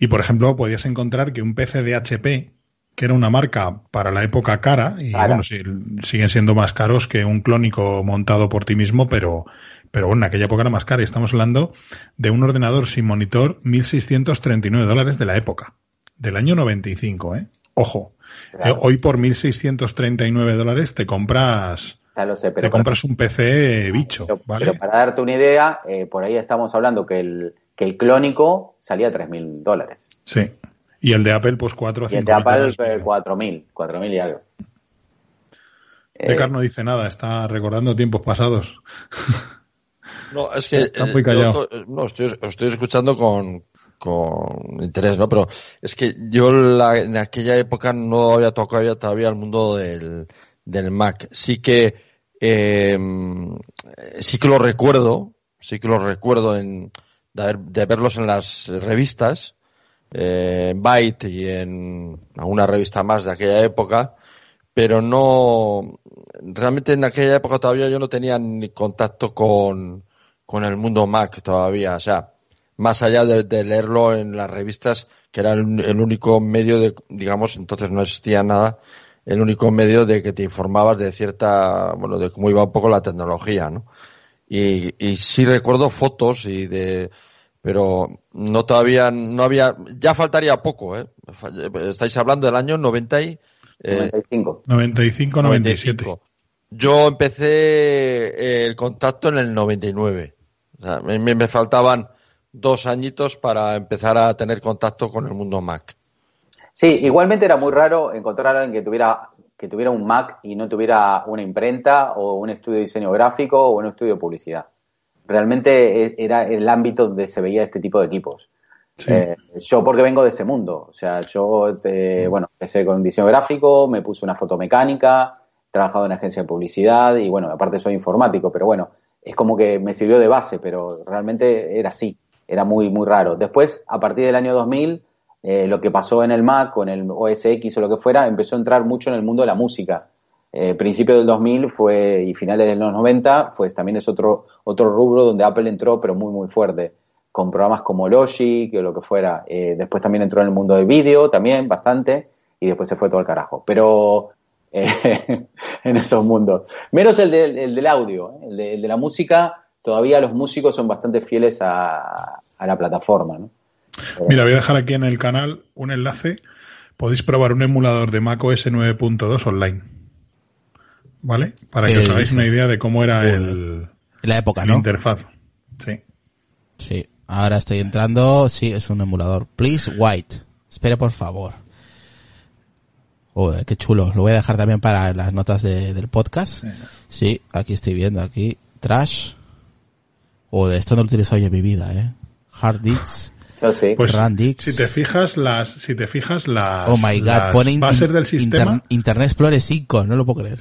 Y por ejemplo, podías encontrar que un PC de HP, que era una marca para la época cara, y bueno, siguen siendo más caros que un clónico montado por ti mismo, pero, pero bueno, en aquella época era más cara y estamos hablando de un ordenador sin monitor 1.639 dólares de la época, del año 95, ¿eh? Ojo, eh, hoy por 1.639 dólares te compras... te compras un PC bicho, ¿vale? Pero para darte una idea, eh, por ahí estamos hablando que el, que el clónico salía a 3.000 dólares. Sí. Y el de Apple, pues 4 o 5 Y el de Apple, 4.000, 4.000 y algo. Decar no dice nada, está recordando tiempos pasados. No, es que. Está muy callado. no, estoy, estoy escuchando con, con interés, ¿no? Pero es que yo la, en aquella época no había tocado todavía el mundo del, del Mac. Sí que. Eh, sí que lo recuerdo, sí que lo recuerdo en, de, de verlos en las revistas, eh, en Byte y en alguna revista más de aquella época, pero no, realmente en aquella época todavía yo no tenía ni contacto con, con el mundo Mac todavía. O sea, más allá de, leerlo en las revistas, que era el, único medio de, digamos, entonces no existía nada, el único medio de que te informabas de cierta, bueno, de cómo iba un poco la tecnología, ¿no? Y, y sí recuerdo fotos y de, pero no todavía, no había, ya faltaría poco, ¿eh? Estáis hablando del año 90 y, eh, 95. 95, 97. 95. Yo empecé eh, el contacto en el 99. O sea, me, faltaban dos añitos para empezar a tener contacto con el mundo Mac. Sí, igualmente era muy raro encontrar a alguien que tuviera, que tuviera un Mac y no tuviera una imprenta o un estudio de diseño gráfico o un estudio de publicidad. Realmente e- era el ámbito donde se veía este tipo de equipos. Sí. Eh, yo porque vengo de ese mundo, o sea, yo, eh, bueno, empecé con diseño gráfico, me puse una fotomecánica, he trabajado en agencia de publicidad y bueno, aparte soy informático, pero bueno, es como que me sirvió de base, pero realmente era así, era muy, muy raro. Después, a partir del año 2000, eh, lo que pasó en el Mac o en el OS X o lo que fuera, empezó a entrar mucho en el mundo de la música. Eh, principio del 2000 fue, y finales de los 90, pues también es otro, otro rubro donde Apple entró, pero muy, muy fuerte, con programas como Logic o lo que fuera. Eh, después también entró en el mundo del vídeo, también bastante, y después se fue todo al carajo. Pero eh, en esos mundos. Menos el, del- el del audio, ¿eh? el, de, el de la música, todavía los músicos son bastante fieles a, a la plataforma, ¿no? Mira, voy a dejar aquí en el canal un enlace. Podéis probar un emulador de Mac OS 9.2 online. ¿Vale? Para que ¿Qué os hagáis dices? una idea de cómo era el, la época, la ¿no? interfaz. Sí. Sí. Ahora estoy entrando. Sí, es un emulador. Please white. Espere, por favor. Joder, qué chulo. Lo voy a dejar también para las notas de- del podcast. Sí, aquí estoy viendo, aquí. Trash. Joder, esto no lo he utilizado yo en mi vida, eh. Hard disks. Yo sí. Pues Randix. si te fijas las, si te fijas las, Oh my god, las pone in- bases del inter- sistema, Internet Explorer 5, no lo puedo creer.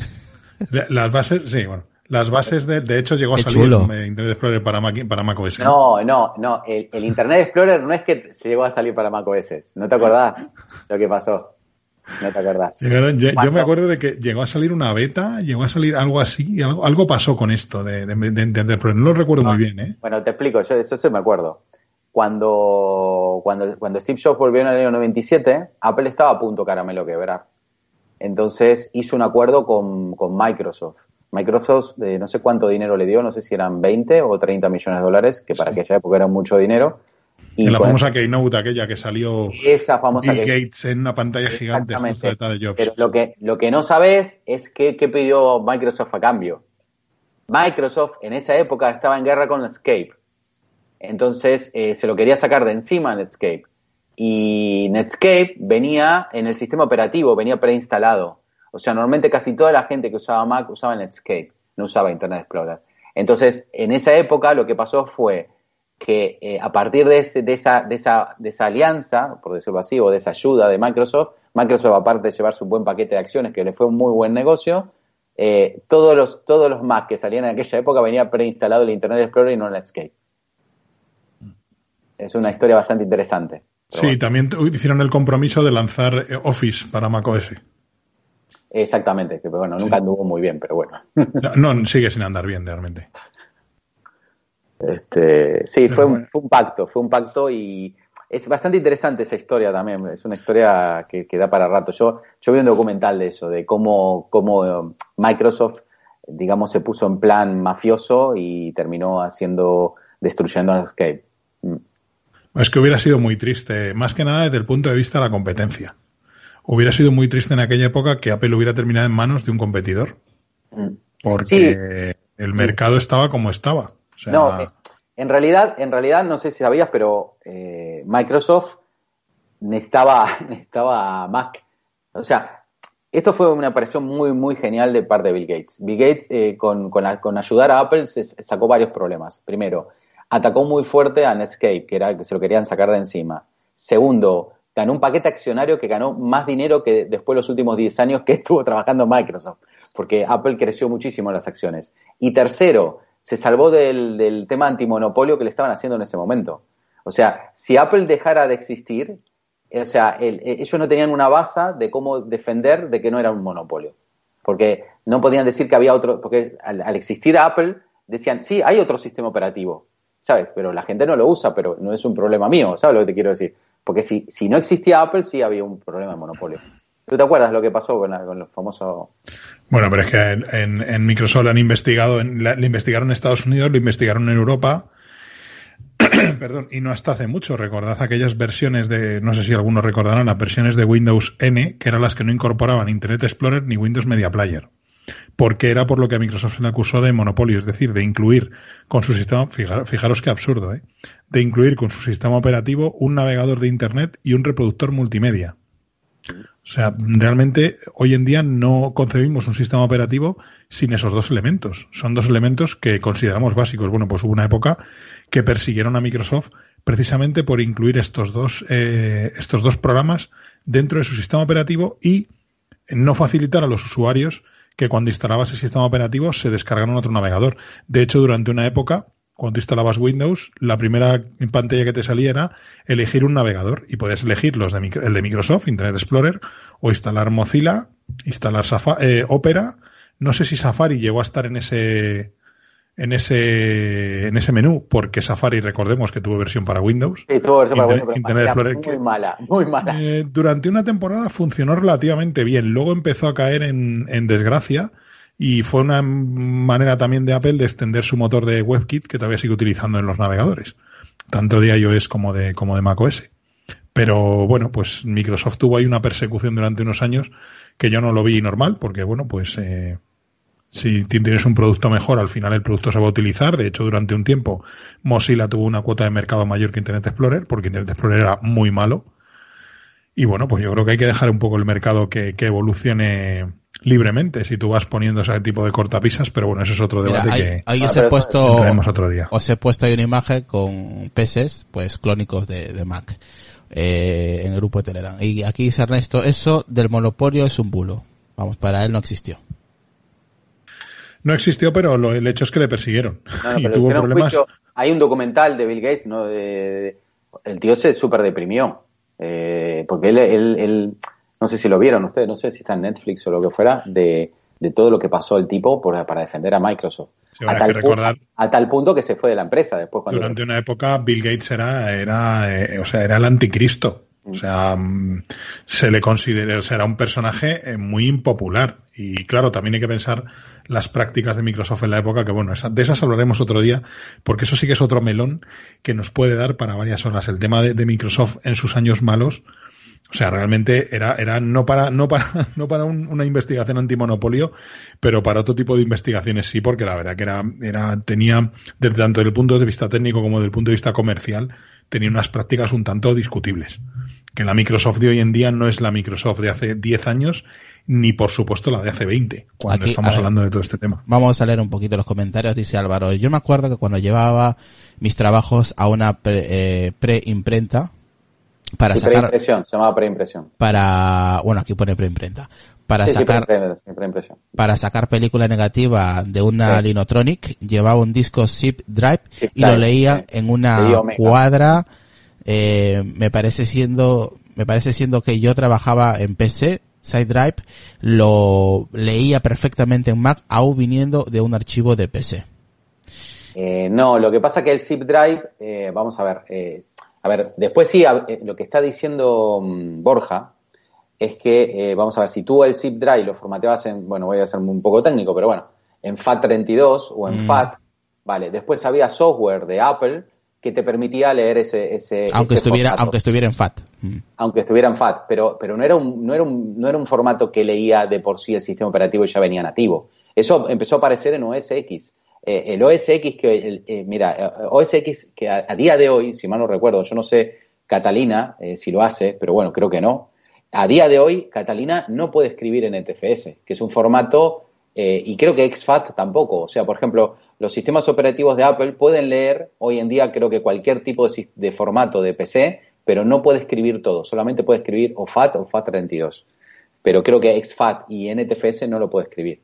las bases, sí, bueno, las bases de, de hecho llegó a Qué salir chulo. Internet Explorer para Mac, para Mac OS. No, no, no. El, el Internet Explorer no es que se llegó a salir para macOS. ¿No te acordás lo que pasó? No te acordás. Llegaron- yo me acuerdo de que llegó a salir una beta, llegó a salir algo así, algo, algo pasó con esto de, de, de- de Internet Explorer. No lo recuerdo muy bien, ¿eh? Bueno, te explico, yo eso sí me acuerdo. Cuando, cuando, cuando Steve Jobs volvió en el año 97, Apple estaba a punto caramelo quebrar. Entonces hizo un acuerdo con, con Microsoft. Microsoft, eh, no sé cuánto dinero le dio, no sé si eran 20 o 30 millones de dólares, que para aquella época era mucho dinero. Y en la famosa Keynote aquella que salió esa famosa Bill que- Gates en una pantalla gigante justo detrás de Jobs. Pero lo que, lo que no sabes es qué, qué pidió Microsoft a cambio. Microsoft en esa época estaba en guerra con Netscape. Entonces eh, se lo quería sacar de encima a Netscape. Y Netscape venía en el sistema operativo, venía preinstalado. O sea, normalmente casi toda la gente que usaba Mac usaba Netscape, no usaba Internet Explorer. Entonces, en esa época lo que pasó fue que eh, a partir de, ese- de, esa, de, esa, de esa alianza, por decirlo así, o de esa ayuda de Microsoft, Microsoft, aparte de llevar su buen paquete de acciones, que le fue un muy buen negocio, eh, todos, los, todos los Mac que salían en aquella época venía preinstalado el Internet Explorer y no Netscape. Es una historia bastante interesante. Sí, bueno, también hicieron el compromiso de lanzar eh, Office para Mac OS. exactamente, que bueno, nunca anduvo muy bien, pero bueno. No, no, sigue sin andar bien realmente. Este, sí, fue un, bueno. fue un pacto, fue un pacto y es bastante interesante esa historia también. Es una historia que, que da para rato. Yo, yo vi un documental de eso, de cómo, cómo eh, Microsoft, digamos, se puso en plan mafioso y terminó haciendo, destruyendo a Escape. Mm. Es que hubiera sido muy triste, más que nada desde el punto de vista de la competencia. Hubiera sido muy triste en aquella época que Apple hubiera terminado en manos de un competidor, Mm. porque el mercado estaba como estaba. No, eh, en realidad, en realidad no sé si sabías, pero eh, Microsoft necesitaba, necesitaba Mac. O sea, esto fue una operación muy, muy genial de parte de Bill Gates. Bill Gates, eh, con, con, con ayudar a Apple, se sacó varios problemas. Primero, atacó muy fuerte a Netscape, que era que se lo querían sacar de encima. Segundo, ganó un paquete accionario que ganó más dinero que después de los últimos 10 años que estuvo trabajando Microsoft, porque Apple creció muchísimo en las acciones. Y tercero, se salvó del, del tema antimonopolio que le estaban haciendo en ese momento. O sea, si Apple dejara de existir, o sea, eh, ellos no tenían una base de cómo defender de que no era un monopolio. Porque no podían decir que había otro, porque al, al existir Apple decían, sí, hay otro sistema operativo, ¿sabes? Pero la gente no lo usa, pero no es un problema mío, ¿sabes lo que te quiero decir? Porque si, si no existía Apple, sí había un problema de monopolio. ¿Tú te acuerdas lo que pasó con los famosos... Bueno, pero es que en, en- Microsoft lo han investigado, en, lo investigaron en Estados Unidos, lo investigaron en Europa perdón, y no hasta hace mucho. Recordad aquellas versiones de, no sé si algunos recordarán, las versiones de Windows N, que eran las que no incorporaban Internet Explorer ni Windows Media Player. Porque era por lo que a Microsoft se le acusó de monopolio, es decir, de incluir con su sistema, fijaros, fijaros qué absurdo, ¿eh? de incluir con su sistema operativo un navegador de Internet y un reproductor multimedia. O sea, realmente hoy en día no concebimos un sistema operativo sin esos dos elementos. Son dos elementos que consideramos básicos. Bueno, pues hubo una época que persiguieron a Microsoft precisamente por incluir estos dos, eh, estos dos programas dentro de su sistema operativo y no facilitar a los usuarios que cuando instalabas el sistema operativo se descargaran otro navegador. De hecho, durante una época, cuando instalabas Windows, la primera pantalla que te salía era elegir un navegador y podías elegir los de, el de Microsoft, Internet Explorer, o instalar Mozilla, instalar eh, Opera. No sé si Safari llegó a estar en ese en ese, en ese menú, porque Safari, recordemos que tuvo versión para Windows. Sí, tuvo versión para Windows, muy mala, muy mala. Eh, durante una temporada funcionó relativamente bien, luego empezó a caer en, en desgracia y fue una manera también de Apple de extender su motor de WebKit que todavía sigue utilizando en los navegadores, tanto de iOS como de, como de macOS. Pero bueno, pues Microsoft tuvo ahí una persecución durante unos años que yo no lo vi normal, porque bueno, pues eh, si tienes un producto mejor, al final el producto se va a utilizar. De hecho, durante un tiempo Mozilla tuvo una cuota de mercado mayor que Internet Explorer, porque Internet Explorer era muy malo. Y bueno, pues yo creo que hay que dejar un poco el mercado que, evolucione libremente si tú vas poniendo ese tipo de cortapisas, pero bueno, eso es otro debate que ahí os he puesto otro día. Os he puesto ahí una imagen con peces, pues clónicos de, Mac eh, en el grupo de Telegram. Y aquí dice Ernesto, eso del monopolio es un bulo. Vamos, para él no existió. No existió, pero lo, el hecho es que le persiguieron. y tuvo problemas. hay un documental de Bill Gates, ¿no? De, el tío se súper deprimió. Eh, porque él, él, no sé si lo vieron ustedes, no sé si está en Netflix o lo que fuera, de, de todo lo que pasó el tipo por, para defender a Microsoft. a, tal recordar, punto, a, tal punto, que se fue de la empresa después. Cuando durante una época Bill Gates era, era, eh, o sea, era el anticristo. O sea, mm, se le considera, o sea, era un personaje eh, muy impopular. Y claro, también hay que pensar las prácticas de Microsoft en la época, que bueno, de esas hablaremos otro día, porque eso sí que es otro melón que nos puede dar para varias horas. El tema de, Microsoft en sus años malos, o sea, realmente era, era no para, no para, no para una investigación antimonopolio, pero para otro tipo de investigaciones sí, porque la verdad que era, era, tenía, desde tanto desde el punto de vista técnico como desde el punto de vista comercial, tenía unas prácticas un tanto discutibles. Que la Microsoft de hoy en día no es la Microsoft de hace 10 años ni por supuesto la de hace 20, cuando estamos hablando de todo este tema. Vamos a leer un poquito los comentarios, dice Álvaro. Yo me acuerdo que cuando llevaba mis trabajos a una eh, pre-imprenta, para sacar... Preimpresión, se llamaba preimpresión. Para, bueno, aquí pone preimprenta. Para sacar, para sacar película negativa de una Linotronic, llevaba un disco zip drive y lo leía en una cuadra, eh, me parece siendo, me parece siendo que yo trabajaba en PC, SideDrive lo leía perfectamente en Mac, aún viniendo de un archivo de PC. Eh, no, lo que pasa que el zip drive, eh, vamos a ver, eh, a ver, después sí, lo que está diciendo mm, Borja es que, vamos a ver, si tú el zip drive lo formateabas en, bueno, voy a ser un poco técnico, pero bueno, en FAT32 o en mm. FAT, vale, después había software de Apple que te permitía leer ese, ese aunque estuviera aunque estuviera en FAT mm. aunque estuviera en FAT pero pero no era un no era un no era un formato que leía de por sí el sistema operativo y ya venía nativo eso empezó a aparecer en OS X eh, el OS X que eh, mira eh, OS X que a, día de hoy si mal no recuerdo yo no sé Catalina si lo hace pero bueno creo que no a día de hoy Catalina no puede escribir en NTFS que es un formato y creo que XFAT tampoco o sea por ejemplo los sistemas operativos de Apple pueden leer hoy en día creo que cualquier tipo de, formato de PC, pero no puede escribir todo, solamente puede escribir o FAT o FAT32. Pero creo que XFAT y NTFS no lo puede escribir.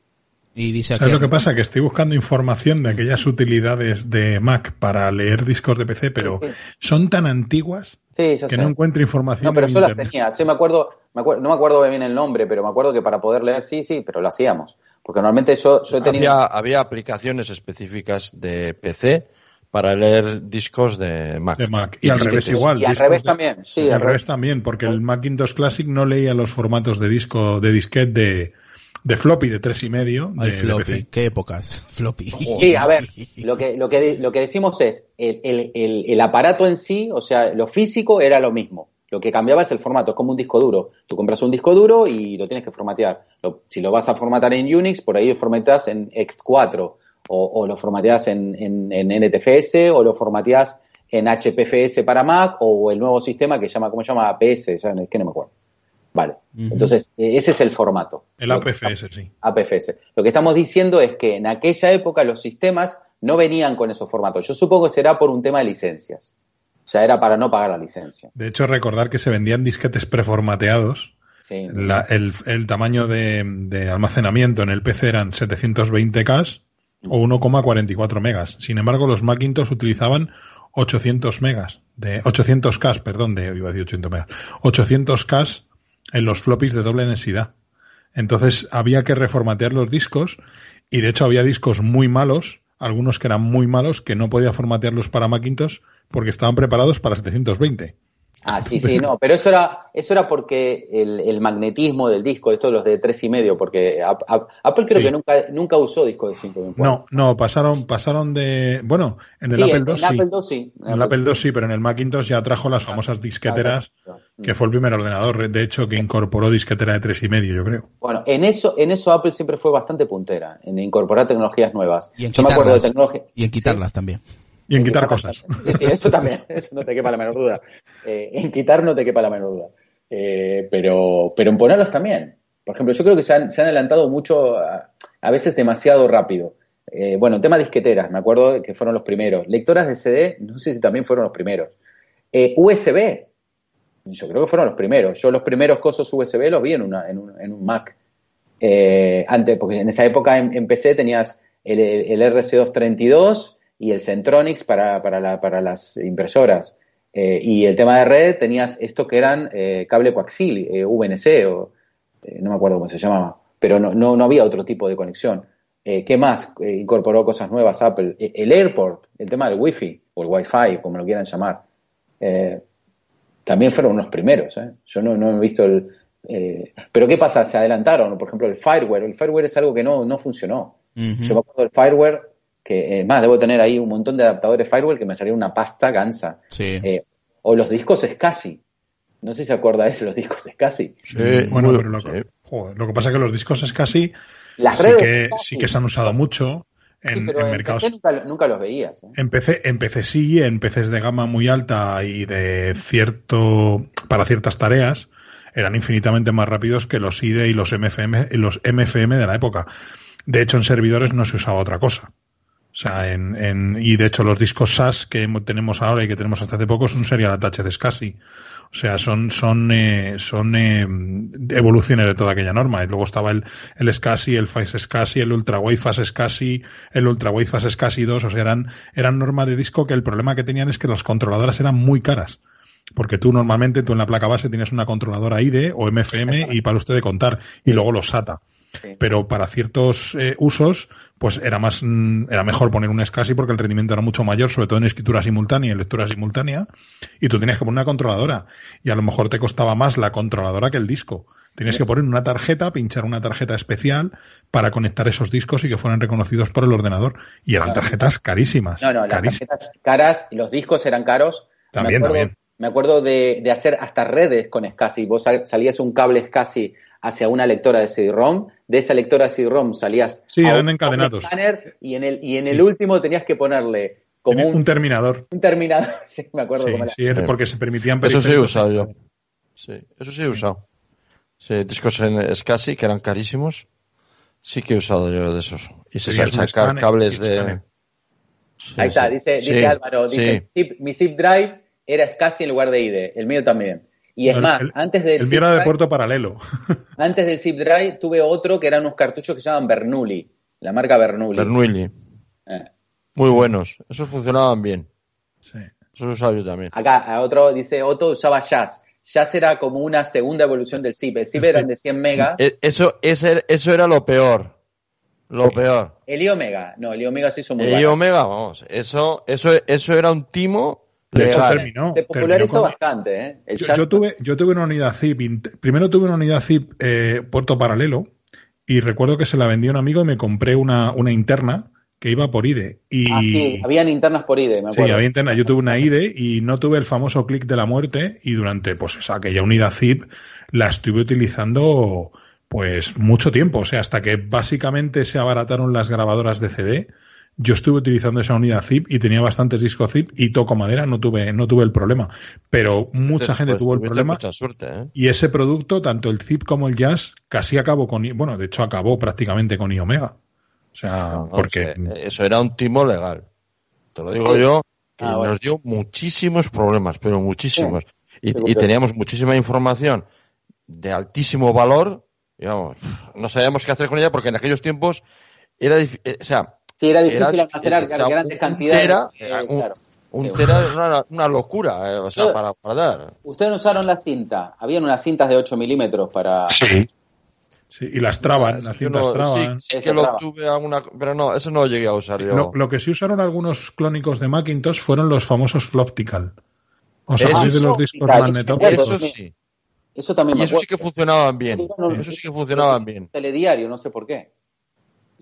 Y dice ¿Sabes lo que pasa? Que estoy buscando información de aquellas utilidades de Mac para leer discos de PC, pero son tan antiguas que no encuentro información. No, pero yo las tenía. Sí, me acuerdo, me acuerdo, no me acuerdo bien el nombre, pero me acuerdo que para poder leer, sí, sí, pero lo hacíamos. Porque normalmente yo, yo he tenido... Había, aplicaciones específicas de PC para leer discos de Mac. De Mac. Y, al revés igual. Y al revés también, sí. al revés también, porque el Macintosh Classic no leía los formatos de disco, de disquete de, de floppy de tres y medio. Ay, de- floppy, PC. qué épocas, floppy. Sí, a ver, lo que, lo que, lo que decimos es, el, el, el, el aparato en sí, o sea, lo físico era lo mismo. Lo que cambiaba es el formato, es como un disco duro. Tú compras un disco duro y lo tienes que formatear. Lo- si lo vas a formatar en Unix, por ahí lo formateas en X4, o, o lo formateas en, en, en NTFS, o lo formateas en HPFS para Mac, o el nuevo sistema que llama, ¿cómo se llama? APS, ya no- es que no me acuerdo. Vale. Entonces, eh, ese es el formato. El APFS, sí. APFS. Lo que estamos diciendo es que en aquella época los sistemas no venían con esos formatos. Yo supongo que será por un tema de licencias. O sea, era para no pagar la licencia. De hecho, recordar que se vendían disquetes preformateados. Sí. La- el, el tamaño de, de almacenamiento en el PC eran 720K o 1,44 megas. Sin embargo, los Macintosh utilizaban 800 megas, de 800K, perdón, de, iba a decir 800 megas, 800K en los floppies de doble densidad. Entonces había que reformatear los discos y de hecho había discos muy malos, algunos que eran muy malos, que no podía formatearlos para Macintosh porque estaban preparados para 720. Ah, sí, sí, no, pero eso era, eso era porque el, el magnetismo del disco, estos los de tres y medio, porque Ap- Ap- Apple creo Sí. que nunca, nunca usó disco de 5 No, no, pasaron, pasaron de, bueno, en el Sí, Apple II en sí. Apple II sí. En el Apple II sí, pero en el Macintosh ya trajo las famosas disqueteras, que fue el primer ordenador, de hecho, que incorporó disquetera de tres y medio, yo creo. Bueno, en eso, en eso Apple siempre fue bastante puntera, en incorporar tecnologías nuevas. Y en Yo me acuerdo de quitarlas. tecnología. Y en quitarlas también. Y en quitar cosas. Eso también, eso no te quepa la menor duda. Eh, en quitar no te quepa la menor duda. Eh, pero, pero en ponerlas también. Por ejemplo, yo creo que se han, adelantado mucho, a, veces demasiado rápido. Eh, bueno, tema disqueteras, me acuerdo que fueron los primeros. Lectoras de CD, no sé si también fueron los primeros. USB, yo creo que fueron los primeros. Yo los primeros cosos USB los vi en, un, en un Mac. Antes, porque en esa época en, en PC tenías el, el RC232 y el Centronics para, para, la- para las impresoras. Eh, y el tema de red tenías esto que eran eh, cable coaxil, eh, VNC, o no me acuerdo cómo se llamaba, pero no, no, no había otro tipo de conexión. ¿Qué más incorporó cosas nuevas Apple? El AirPort, el tema del Wi-Fi o el Wi-Fi, como lo quieran llamar. También fueron unos primeros. Yo no, no he visto el. pero ¿qué pasa? Se adelantaron. Por ejemplo, el fireware. El fireware es algo que no, no funcionó. Yo me acuerdo del fireware, que eh, más, debo tener ahí un montón de adaptadores fireware que me salía una pasta gansa. Sí. Eh, o los discos SCSI. No sé si se acuerda de eso, los discos SCSI. Sí, Bueno, pero lo, sí. joder, lo que pasa es que los discos es casi, Las sí redes que, SCSI. sí que se han usado mucho Sí, en, pero en en mercados. PC nunca, nunca los veías. ¿eh? En PC, en PC sí, en PCs de gama muy alta y de cierto, para ciertas tareas, eran infinitamente más rápidos que los IDE y los MFM, y los MFM de la época. De hecho, en servidores no se usaba otra cosa. O sea, en, en, y de hecho los discos SAS que tenemos ahora y que tenemos hasta hace poco son serial de SCSI. O sea, son, son, eh, son eh, evoluciones de toda aquella norma. Y luego estaba el, el SCSI, el FAS SCSI, el Ultra Wi-Fi SCSI, el Ultra Wi-Fi SCSI 2. O sea, eran, eran normas de disco que el problema que tenían es que las controladoras eran muy caras. Porque tú normalmente, tú en la placa base tienes una controladora IDE o MFM y para usted de contar. Y luego los SATA Sí. pero para ciertos eh, usos pues era más mm, era mejor poner un SCSI porque el rendimiento era mucho mayor sobre todo en escritura simultánea y en lectura simultánea y tú tenías que poner una controladora y a lo mejor te costaba más la controladora que el disco tenías que poner una tarjeta pinchar una tarjeta especial para conectar esos discos y que fueran reconocidos por el ordenador y eran tarjetas carísimas No, no, las carísimas. tarjetas caras, los discos eran caros. También, me acuerdo, también. Me acuerdo de, de hacer hasta redes con SCSI. Vos sal- salías un cable SCSI hacia una lectora de CD-ROM, de esa lectora CD-ROM salías Sí, a eran un- a un encadenados. y en el, y en el Sí. último tenías que ponerle como un, un terminador un terminador. sí, me acuerdo sí, cómo era. sí, porque se permitían Eso sí he usado yo. Sí, eso sí he usado. Sí, discos en SCSI que eran carísimos. Sí que he usado yo de esos. Y se saben sacar cables de. Sí, Ahí está, sí. dice, Sí, dice Álvaro, dice, sí. "Zip- mi zip drive era SCSI en lugar de IDE, el mío también. Y es El- más, el- antes del el zip mío era de drive- puerto paralelo Antes del zip drive tuve otro que eran unos cartuchos que se llaman Bernoulli, la marca Bernoulli. Bernoulli. Eh. Muy buenos. Esos funcionaban bien. sí. Esos he usado yo también. Acá, a otro dice Otto usaba Jazz. Jazz era como una segunda evolución del zip. El zip El eran de 100 megas. E- Eso, ese- eso era lo peor. Lo peor. El I Omega, no, el I Omega se hizo muy Y barato. Omega, vamos. Eso, eso, eso era un timo De hecho, terminó. Se popularizó terminó con- bastante, ¿eh? El Yo, tuve, yo tuve una unidad zip. Primero tuve una unidad zip eh, puerto paralelo y recuerdo que se la vendí a un amigo y me compré una, una interna que iba por IDE. Y... Ah, sí, habían internas por IDE, me Sí, acuerdo. había interna. Yo tuve una IDE y no tuve el famoso clic de la muerte y durante pues esa, aquella unidad zip la estuve utilizando pues mucho tiempo. O sea, hasta que básicamente se abarataron las grabadoras de CD, yo estuve utilizando esa unidad zip y tenía bastantes discos zip y toco madera, no tuve, no tuve el problema. Pero mucha Entonces, gente pues, tuvo el problema. Mucha suerte, ¿eh? Y ese producto, tanto el zip como el jazz, casi acabó con, bueno, de hecho acabó prácticamente con iOmega. O sea, No, no, porque o sea, eso era un timo legal. Te lo digo yo, que Ah, bueno. nos dio muchísimos problemas, pero muchísimos. Y, Sí, y teníamos muchísima información de altísimo valor. Digamos, no sabíamos qué hacer con ella porque en aquellos tiempos era, eh, o sea, Sí, era difícil Era- almacenar o sea, grandes un cantidades. tera, eh, un- claro. un Sí. tera era una, una locura, eh, o sea, para guardar. Ustedes no usaron la cinta. Habían unas cintas de 8 milímetros para. Sí. Sí, y las traban, las cintas no- traban. Sí, que lo traba. tuve alguna, pero no, eso no lo llegué a usar yo. Lo, lo que sí usaron algunos clónicos de Macintosh fueron los famosos Floptical. ¿Os Eso acordáis de los discos Eso magnetópicos? Eso sí. sí. Eso también Y me eso sí que funcionaban bien. Sí. Eso sí que funcionaban bien. Telediario, no sé por qué.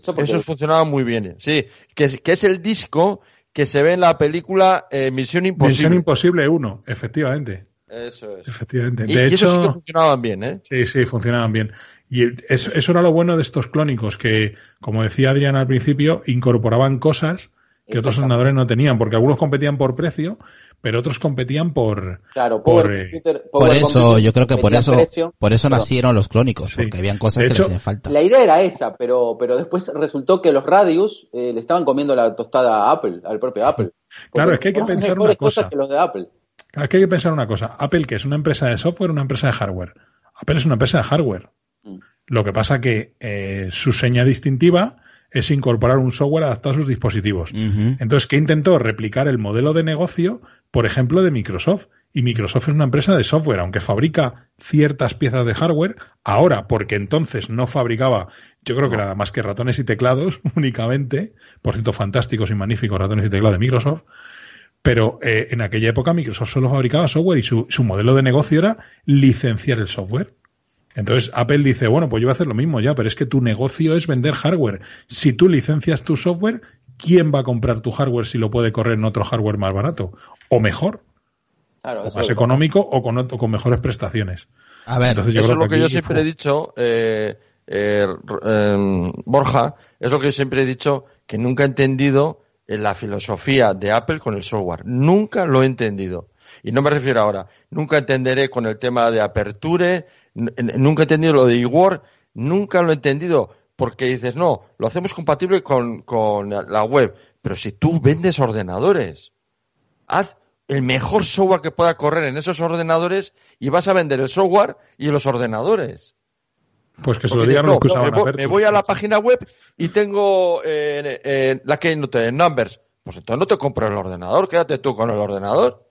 Eso Eso funcionaba muy bien. Sí, que es, que es el disco que se ve en la película eh, Misión Imposible. Misión Imposible 1, efectivamente. Eso es. Efectivamente. Y, De y eso sí que hecho, funcionaban bien, ¿eh? sí, sí, funcionaban bien. Y eso, eso era lo bueno de estos clónicos, que, como decía Adrián al principio, incorporaban cosas que otros ordenadores no tenían, porque algunos competían por precio, pero otros competían por... Claro, por, eh, Computer- Por Power eso, yo creo que por eso, precio. por eso nacieron los clónicos, Sí. porque habían cosas De que hecho, les hacían falta. La idea era esa, pero, pero después resultó que los Radius eh, le estaban comiendo la tostada a Apple, al propio Apple. Claro, es que hay que pensar una cosa. cosas que los de Apple. Aquí hay que pensar una cosa. Apple, que es una empresa de software, una empresa de hardware. Apple es una empresa de hardware. Mm. Lo que pasa que eh, su seña distintiva es incorporar un software adaptado a sus dispositivos. Entonces, ¿qué intentó? Replicar el modelo de negocio, por ejemplo, de Microsoft. Y Microsoft es una empresa de software, aunque fabrica ciertas piezas de hardware, ahora, porque entonces no fabricaba, yo creo que nada más que ratones y teclados únicamente, por cierto, fantásticos y magníficos ratones y teclados de Microsoft, pero eh, en aquella época Microsoft solo fabricaba software y su, su modelo de negocio era licenciar el software. Entonces Apple dice, bueno, pues yo voy a hacer lo mismo ya, pero es que tu negocio es vender hardware. Si tú licencias tu software, ¿quién va a comprar tu hardware si lo puede correr en otro hardware más barato? O mejor, Claro, o más es- económico o con, o con mejores prestaciones. A ver, Entonces, yo Eso es lo que yo siempre fue- he dicho, eh, eh, eh, Borja, es lo que yo siempre he dicho, que nunca he entendido eh, la filosofía de Apple con el software. Nunca lo he entendido. Y no me refiero ahora, nunca entenderé con el tema de Aperture, nunca he entendido lo de eWord, nunca lo he entendido, porque dices, no, lo hacemos compatible con, con la web, pero si tú vendes ordenadores, haz el mejor software que pueda correr en esos ordenadores y vas a vender el software y los ordenadores. Pues que se Porque lo digan dices, los que no, usaban me, voy, Aperture. me voy a la página web y tengo eh, eh, la Keynote en Numbers. Pues entonces no te compro el ordenador, quédate tú con el ordenador.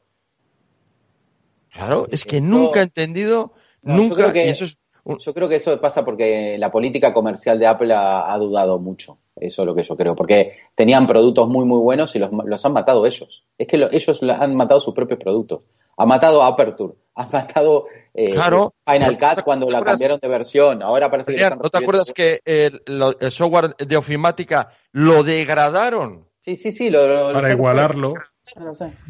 Claro, es que nunca he entendido, No, yo nunca, creo que- y eso es un- Yo creo que eso pasa porque la política comercial de Apple ha, ha dudado mucho. Eso es lo que yo creo. Porque tenían productos muy, muy buenos y los, los han matado ellos. Es que lo- ellos han matado sus propios productos. Han matado Aperture. Han matado eh, Claro. Final Cut cuando ¿te la cambiaron de versión. Ahora parece que le Adrián, están ¿No te acuerdas que el, lo- el software de ofimática lo degradaron? Sí, sí, sí. Lo, lo- Para lo- igualarlo. No sé.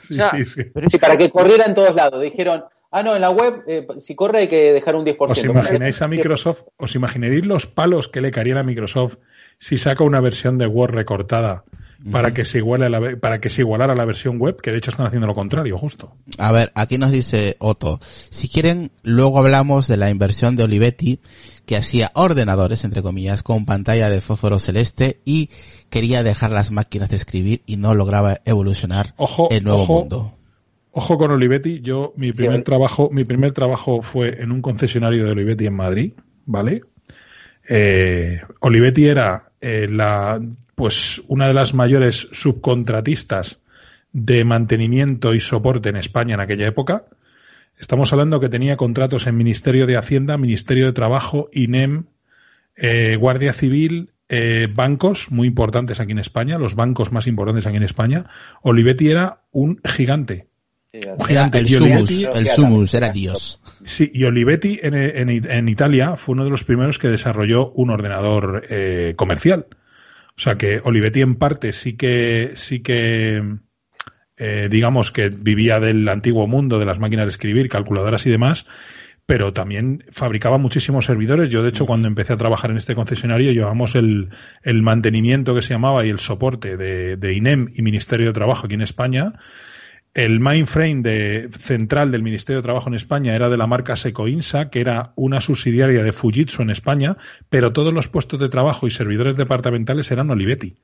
Sí, O sea, sí, sí. pero es Sí, para que corriera en todos lados. Dijeron, ah, no, en la web, eh, si corre hay que dejar un 10%. ¿Os imagináis a Microsoft? ¿Os imagináis los palos que le caerían a Microsoft si saca una versión de Word recortada para que se iguale a la, para que se igualara a la versión web? Que de hecho están haciendo lo contrario, justo. A ver, aquí nos dice Otto, si quieren, luego hablamos de la inversión de Olivetti, que hacía ordenadores, entre comillas, con pantalla de fósforo celeste y quería dejar las máquinas de escribir y no lograba evolucionar Ojo, el nuevo ojo. mundo. Ojo con Olivetti, yo mi primer trabajo, mi primer trabajo fue en un concesionario de Olivetti en Madrid, ¿vale? Eh, Olivetti era eh, la, pues una de las mayores subcontratistas de mantenimiento y soporte en España en aquella época. Estamos hablando que tenía contratos en Ministerio de Hacienda, Ministerio de Trabajo, INEM, eh, Guardia Civil, eh, bancos muy importantes aquí en España, los bancos más importantes aquí en España. Olivetti era un gigante. Sí, Un Era gigante. el sumus, Olivetti- el sumus, era Dios. Sí, y Olivetti en, en- en Italia fue uno de los primeros que desarrolló un ordenador eh, comercial. O sea que Olivetti en parte sí que, sí que, eh, digamos que vivía del antiguo mundo de las máquinas de escribir, calculadoras y demás, pero también fabricaba muchísimos servidores. Yo, de hecho, cuando empecé a trabajar en este concesionario, llevamos el, el mantenimiento que se llamaba y el soporte de, de INEM y Ministerio de Trabajo aquí en España. El mainframe de, central del Ministerio de Trabajo en España era de la marca Secoinsa, que era una subsidiaria de Fujitsu en España, pero todos los puestos de trabajo y servidores departamentales eran Olivetti.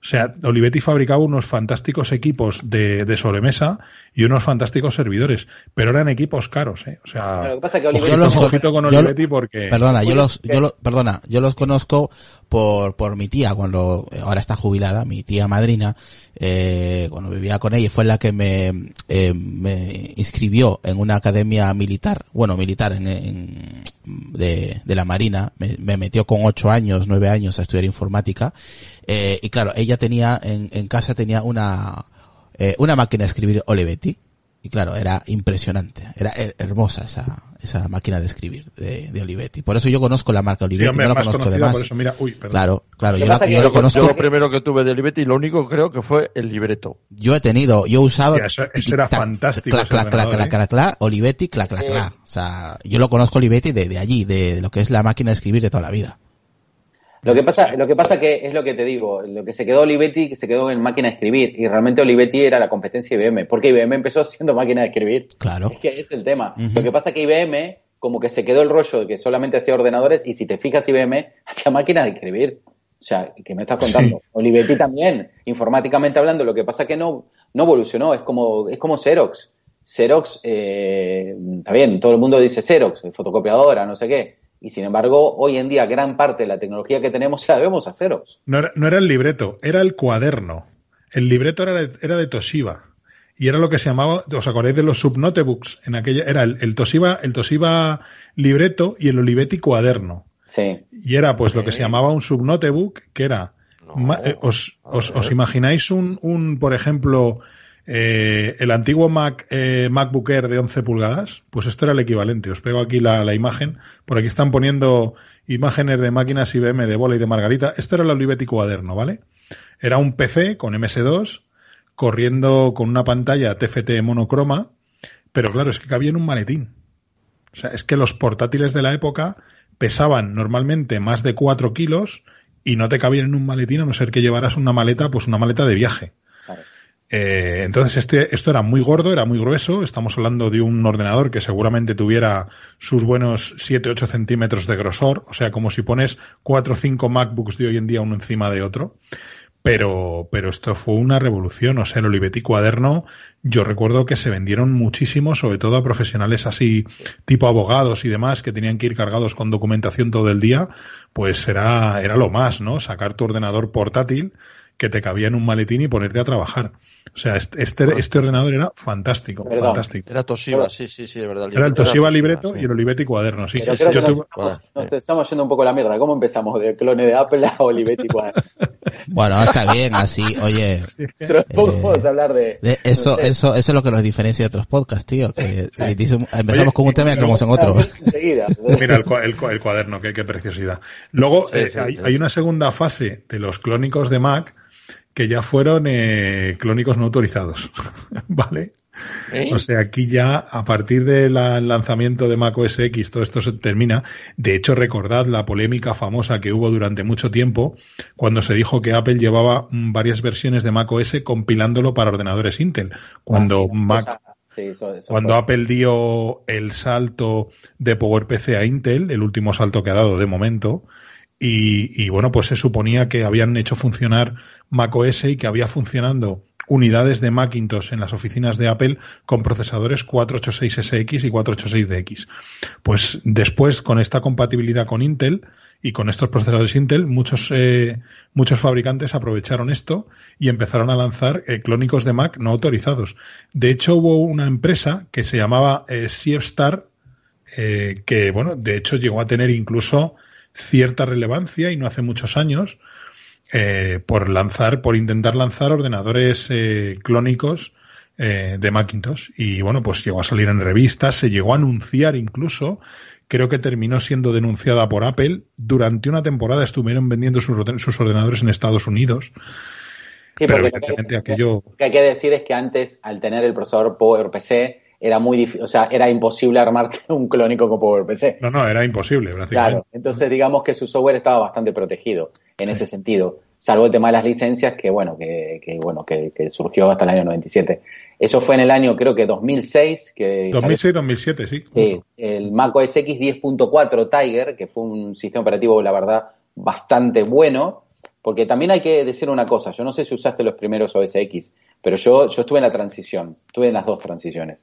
O sea, Olivetti fabricaba unos fantásticos equipos de, de sobremesa y unos fantásticos servidores, pero eran equipos caros, ¿eh? O sea, Lo que pasa es que ojito, Olivetti- Yo los- ojito con yo- Olivetti porque... Perdona, yo los, yo lo- perdona, yo los conozco por, por mi tía cuando, ahora está jubilada, mi tía madrina, eh, cuando vivía con ella, fue la que me, eh, me inscribió en una academia militar, bueno, militar en, en- de, de la marina, me, me metió con ocho años, nueve años a estudiar informática, eh, y claro, ella tenía, en, en casa tenía una, eh, una máquina de escribir Olivetti, y claro, era impresionante, era her- hermosa esa, esa máquina de escribir de, de Olivetti. Por eso yo conozco la marca Sí, Olivetti, hombre, no la conozco de más. por eso, mira, uy, perdón. Claro, claro, yo, la- yo lo conozco. Yo lo primero que tuve de Olivetti, lo único creo que fue el libreto. Yo he tenido, yo he usado. Hostia, eso- eso era fantástico clac, clac, ordenador, clac, ¿eh? clac, clac, Olivetti, clac, clac, clac. O sea, yo lo conozco Olivetti de, de allí, de, de lo que es la máquina de escribir de toda la vida. Lo que pasa, lo que pasa que es lo que te digo, lo que se quedó Olivetti, que se quedó en máquina de escribir, y realmente Olivetti era la competencia de IBM, porque IBM empezó siendo máquina de escribir. Claro. Es que es el tema. Lo que pasa que IBM, como que se quedó el rollo de que solamente hacía ordenadores, y si te fijas, IBM hacía máquinas de escribir. O sea, ¿qué me estás contando? Sí. Olivetti también, informáticamente hablando, lo que pasa que no, no evolucionó, es como, es como Xerox. Xerox, eh, está bien, todo el mundo dice Xerox, fotocopiadora, no sé qué. Y sin embargo, hoy en día, gran parte de la tecnología que tenemos la debemos a Xerox. No era, no era el libreto, era el cuaderno. El libreto era de, era de Toshiba. Y era lo que se llamaba, ¿os acordáis de los subnotebooks? En aquella, era el, el Toshiba, el Toshiba libreto y el Olivetti cuaderno. Sí. Y era pues lo que se llamaba un subnotebook, que era, No. ma- eh, os, os, os imagináis un, un, por ejemplo, eh, el antiguo Mac, eh, MacBook de 11 pulgadas? Pues esto era el equivalente. Os pego aquí la, la imagen. Por aquí están poniendo imágenes de máquinas IBM de bola y de margarita. Esto era el Olivetti cuaderno, ¿vale? Era un PC con MS2 corriendo con una pantalla TFT monocroma, pero claro, es que cabía en un maletín. O sea, es que los portátiles de la época pesaban normalmente más de 4 kilos y no te cabían en un maletín a no ser que llevaras una maleta, pues una maleta de viaje. Claro. Eh, entonces este, esto era muy gordo, era muy grueso. Estamos hablando de un ordenador que seguramente tuviera sus buenos 7-8 centímetros de grosor. O sea, como si pones 4 o 5 MacBooks de hoy en día uno encima de otro. Pero, pero esto fue una revolución. O sea, el Olivetti cuaderno, yo recuerdo que se vendieron muchísimo, sobre todo a profesionales así, tipo abogados y demás, que tenían que ir cargados con documentación todo el día. Pues era, era lo más, ¿no? Sacar tu ordenador portátil que te cabía en un maletín y ponerte a trabajar. O sea, este, este, este ordenador era fantástico, Perdón. fantástico. Era Toshiba, sí, sí, sí, de verdad. Era el Toshiba libreto sí. y el Olivetti cuaderno, sí. Pero sí, creo Yo que tuve- nos, estamos, Bueno, nos estamos yendo un poco a la mierda. ¿Cómo empezamos? ¿De clone de Apple a Olivetti? Bueno, Bueno, está bien, así, oye, pero poco Eh, podemos hablar de... de- eso, no sé. eso, eso es lo que nos diferencia de otros podcasts, tío, que dice- empezamos Oye, con un tema y acabamos en otro. Mira el, el el cuaderno, qué, qué preciosidad. Luego Sí, eh, sí, hay, sí. hay una segunda fase de los clónicos de Mac que ya fueron eh, clónicos no autorizados, ¿vale? ¿Eh? O sea, aquí ya a partir del lanzamiento de Mac OS X todo esto se termina. De hecho, recordad la polémica famosa que hubo durante mucho tiempo cuando se dijo que Apple llevaba varias versiones de Mac OS compilándolo para ordenadores Intel. Cuando Ah, sí, Mac cosa- sí, eso- eso cuando fue. Apple dio el salto de PowerPC a Intel, el último salto que ha dado de momento, y, y, bueno, pues se suponía que habían hecho funcionar macOS y que había funcionando unidades de Macintosh en las oficinas de Apple con procesadores 486SX y 486DX. Pues después, con esta compatibilidad con Intel y con estos procesadores Intel, muchos, eh, muchos fabricantes aprovecharon esto y empezaron a lanzar eh, clónicos de Mac no autorizados. De hecho, hubo una empresa que se llamaba eh, Star eh, que, bueno, de hecho llegó a tener incluso cierta relevancia y no hace muchos años eh, por lanzar, por intentar lanzar ordenadores eh, clónicos eh, de Macintosh. Y bueno, pues llegó a salir en revistas, se llegó a anunciar incluso, creo que terminó siendo denunciada por Apple. Durante una temporada estuvieron vendiendo sus, orde- sus ordenadores en Estados Unidos. Sí, pero lo que, aquello... lo que hay que decir es que antes, al tener el procesador PowerPC, era muy difícil, o sea, era imposible armarte un clónico con PowerPC. No, no, era imposible prácticamente. Claro, entonces digamos que su software estaba bastante protegido en ese sentido, salvo el tema de las licencias que bueno, que, que, bueno, que, que surgió hasta el año 97. Eso fue en el año creo que 2006 que salió 2006-2007, sí. Sí, justo. el Mac OS X 10.4 Tiger, que fue un sistema operativo, la verdad, bastante bueno, porque también hay que decir una cosa, yo no sé si usaste los primeros OS X, pero yo, yo estuve en la transición, estuve en las dos transiciones,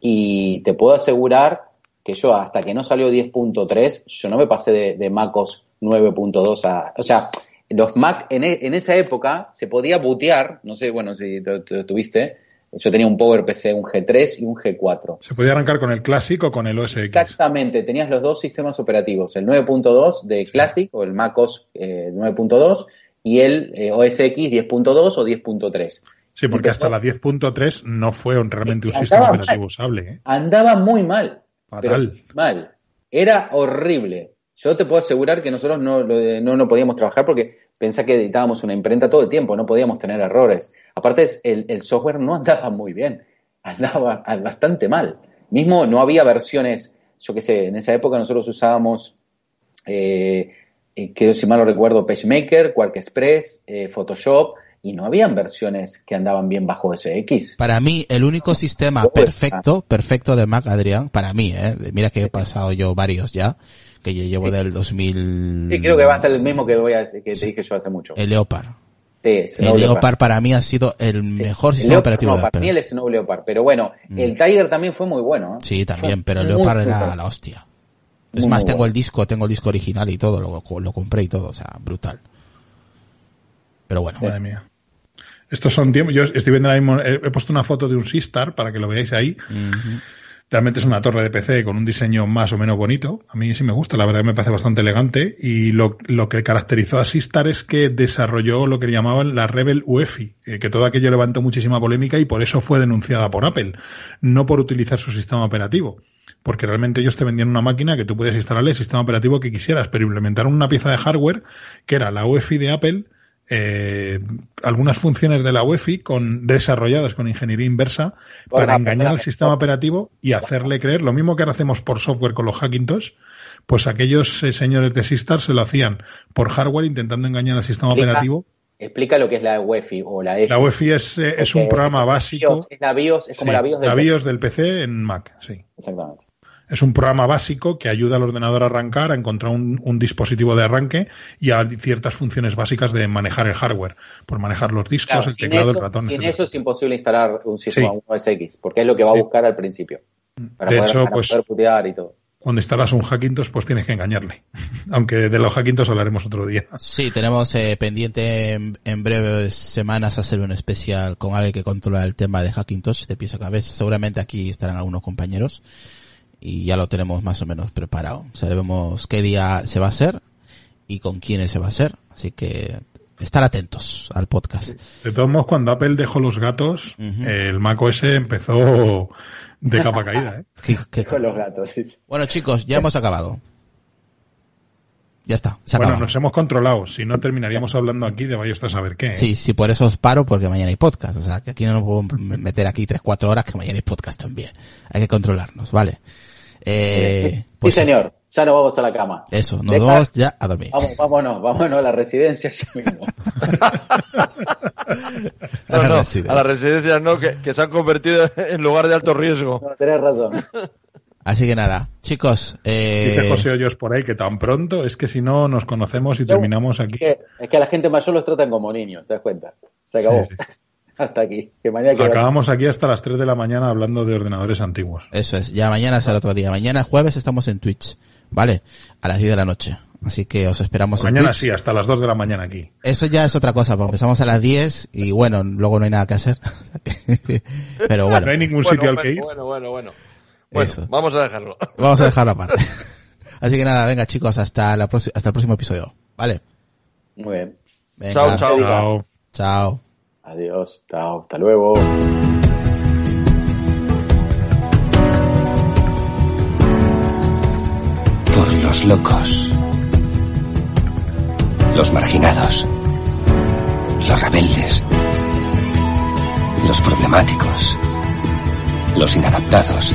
y te puedo asegurar que yo hasta que no salió 10.3, yo no me pasé de, de MacOS 9.2 a... O sea, los Mac en, e- en esa época se podía bootear, no sé, bueno, si tuviste, yo tenía un PowerPC, un G3 y un G4. Se podía arrancar con el Classic o con el OS X. Exactamente, tenías los dos sistemas operativos, el 9.2 de Classic o el MacOS eh, 9.2 y el eh, OS X 10.2 o 10.3. Sí, porque hasta la 10.3 no fue un- realmente un sistema mal. operativo usable. ¿eh? Andaba muy mal. Fatal. mal. Era horrible. Yo te puedo asegurar que nosotros no, de- no, no podíamos trabajar porque pensá que editábamos una imprenta todo el tiempo, no podíamos tener errores. Aparte, el, el software no andaba muy bien, andaba bastante mal. Mismo no había versiones, yo qué sé, en esa época nosotros usábamos, eh, eh, creo si mal no recuerdo, PageMaker, Quark Express, eh, Photoshop, y no habían versiones que andaban bien bajo SX. Para mí, el único sistema Todo está. perfecto, perfecto de Mac, Adrián, para mí, eh, mira que he pasado yo varios ya, que yo llevo del 2000... Sí, creo que va a ser el mismo que, voy a, que te dije yo hace mucho. El Leopard. Sí, Snow El Leopard. Leopard para mí ha sido el Sí. mejor sistema Leopard operativo no, de para Apple. mí el Snow Leopard, pero bueno, el Tiger también fue muy bueno. ¿eh? Sí, también, Fue pero el Leopard era la hostia. Es Muy, más, muy tengo bueno. el disco, tengo el disco original y todo, lo, lo compré y todo, o sea, brutal. Pero bueno, Madre mía. Estos son tiempos. Yo estoy viendo ahora mismo, he, puesto una foto de un Sistar para que lo veáis ahí. Realmente es una torre de PC con un diseño más o menos bonito. A mí sí me gusta, la verdad me parece bastante elegante. Y lo, lo que caracterizó a Sistar es que desarrolló lo que llamaban la Rebel UEFI, eh, que todo aquello levantó muchísima polémica y por eso fue denunciada por Apple, no por utilizar su sistema operativo. Porque realmente ellos te vendían una máquina que tú podías instalarle el sistema operativo que quisieras, pero implementaron una pieza de hardware que era la UEFI de Apple, eh, algunas funciones de la UEFI con, desarrolladas con ingeniería inversa para engañar al sistema operativo y hacerle creer lo mismo que ahora hacemos por software con los Hackintosh, pues aquellos eh, señores de Sistar se lo hacían por hardware intentando engañar al sistema Explica. operativo. Explica lo que es la UEFI o la EFI. La UEFI es, eh, es un programa básico. Es la BIOS, es como Sí, la BIOS del la BIOS del PC en Mac, sí. Exactamente. Es un programa básico que ayuda al ordenador a arrancar, a encontrar un, un dispositivo de arranque y a ciertas funciones básicas de manejar el hardware, por manejar los discos, Claro, el teclado, eso, el ratón, sin etcétera. eso es imposible instalar un sistema Sí. OS X, porque es lo que va a Sí. buscar al principio. Para, De poder, hecho, para pues- poder putear y todo. Cuando instalas un Hackintosh, pues tienes que engañarle. Aunque de los Hackintosh hablaremos otro día. Sí, tenemos eh, pendiente en, en breves semanas hacer un especial con alguien que controla el tema de Hackintosh de pies a cabeza. Seguramente aquí estarán algunos compañeros y ya lo tenemos más o menos preparado. Sabemos qué día se va a hacer y con quiénes se va a hacer. Así que estar atentos al podcast. De todos modos, cuando Apple dejó los gatos, el Mac OS empezó de capa caída. ¿eh? Qué- qué- Con los gatos. sí. Bueno chicos, ya hemos acabado. Ya está, se Bueno, nos hemos controlado. Si no, terminaríamos hablando aquí de vaya usted a saber qué. ¿eh? Sí, sí, por eso os paro, porque mañana hay podcast. O sea, que aquí no nos podemos meter aquí tres, cuatro horas, que mañana hay podcast también. Hay que controlarnos, ¿vale? Eh, pues sí, señor. Ya nos vamos a la cama. Eso, nos Deja- vamos ya a dormir. Vamos, vámonos, vámonos a la residencia ya mismo. No, no, Sí, a las residencias no, que, que se han convertido en lugar de alto riesgo. No, tenés razón. Así que nada, chicos, Dice eh, José Hoyos por ahí que tan pronto es que si no nos conocemos y terminamos aquí. Es que, es que a la gente mayor los tratan como niños, ¿te das cuenta? Se acabó. Sí, sí. Hasta aquí. Que mañana Acabamos aquí hasta las 3 de la mañana hablando de ordenadores antiguos. eso es, ya mañana será otro día. Mañana jueves estamos en Twitch, ¿vale? A las 10 de la noche. Así que os esperamos en Mañana Twitch. sí, hasta las 2 de la mañana aquí. Eso ya es otra cosa, porque empezamos a las 10 y bueno, luego no hay nada que hacer. Pero bueno, No hay ningún Bueno, sitio al que ir. bueno, bueno, bueno. Vamos a dejarlo. Vamos a dejarlo aparte. Así que nada, venga chicos, hasta, la hasta el próximo episodio. ¿Vale? Muy bien. Chao. Chao. Chao. Adiós. Chao. Hasta luego. Por los locos. Los marginados. Los rebeldes. Los problemáticos. Los inadaptados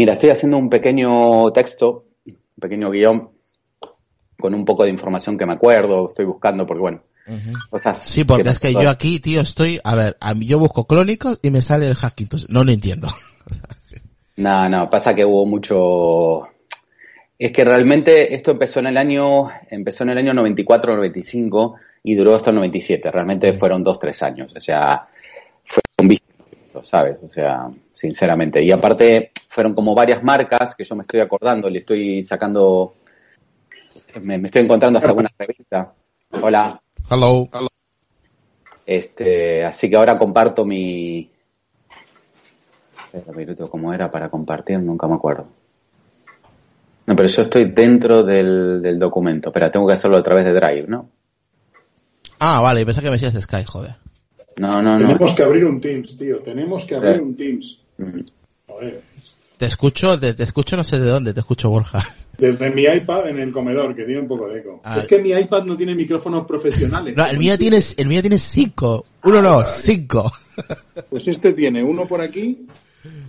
Mira, estoy haciendo un pequeño texto, un pequeño guion, con un poco de información que me acuerdo, estoy buscando, porque bueno, cosas. Sí, porque es que yo aquí, tío, estoy, a ver, a mí yo busco clónicos y me sale el Hackintosh. No lo entiendo. No, no, pasa que hubo mucho. Es que realmente esto empezó en el año, empezó en el año 94, 95 y duró hasta el 97. Realmente fueron dos, tres años. O sea, fue un vicio, ¿sabes? O sea, sinceramente. Y aparte, fueron como varias marcas que yo me estoy acordando, le estoy sacando, me, me estoy encontrando hasta alguna revista. Hola. Hello. Este, así que ahora comparto mi. Espera un minuto, ¿cómo era para compartir? Nunca me acuerdo. No, pero yo estoy dentro del, del documento. Espera, tengo que hacerlo a través de Drive, ¿no? Ah, vale, pensé que me decías Sky, joder. No, no, no. Tenemos que abrir un Teams, tío. Tenemos que abrir Eh. un Teams. Joder. Te escucho, te, te escucho no sé de dónde, te escucho Borja. Desde mi iPad en el comedor, que tiene un poco de eco. Ah. Es que mi iPad no tiene micrófonos profesionales. No, el mío tiene, el mío tiene cinco. Uno no, cinco. Pues este tiene uno por aquí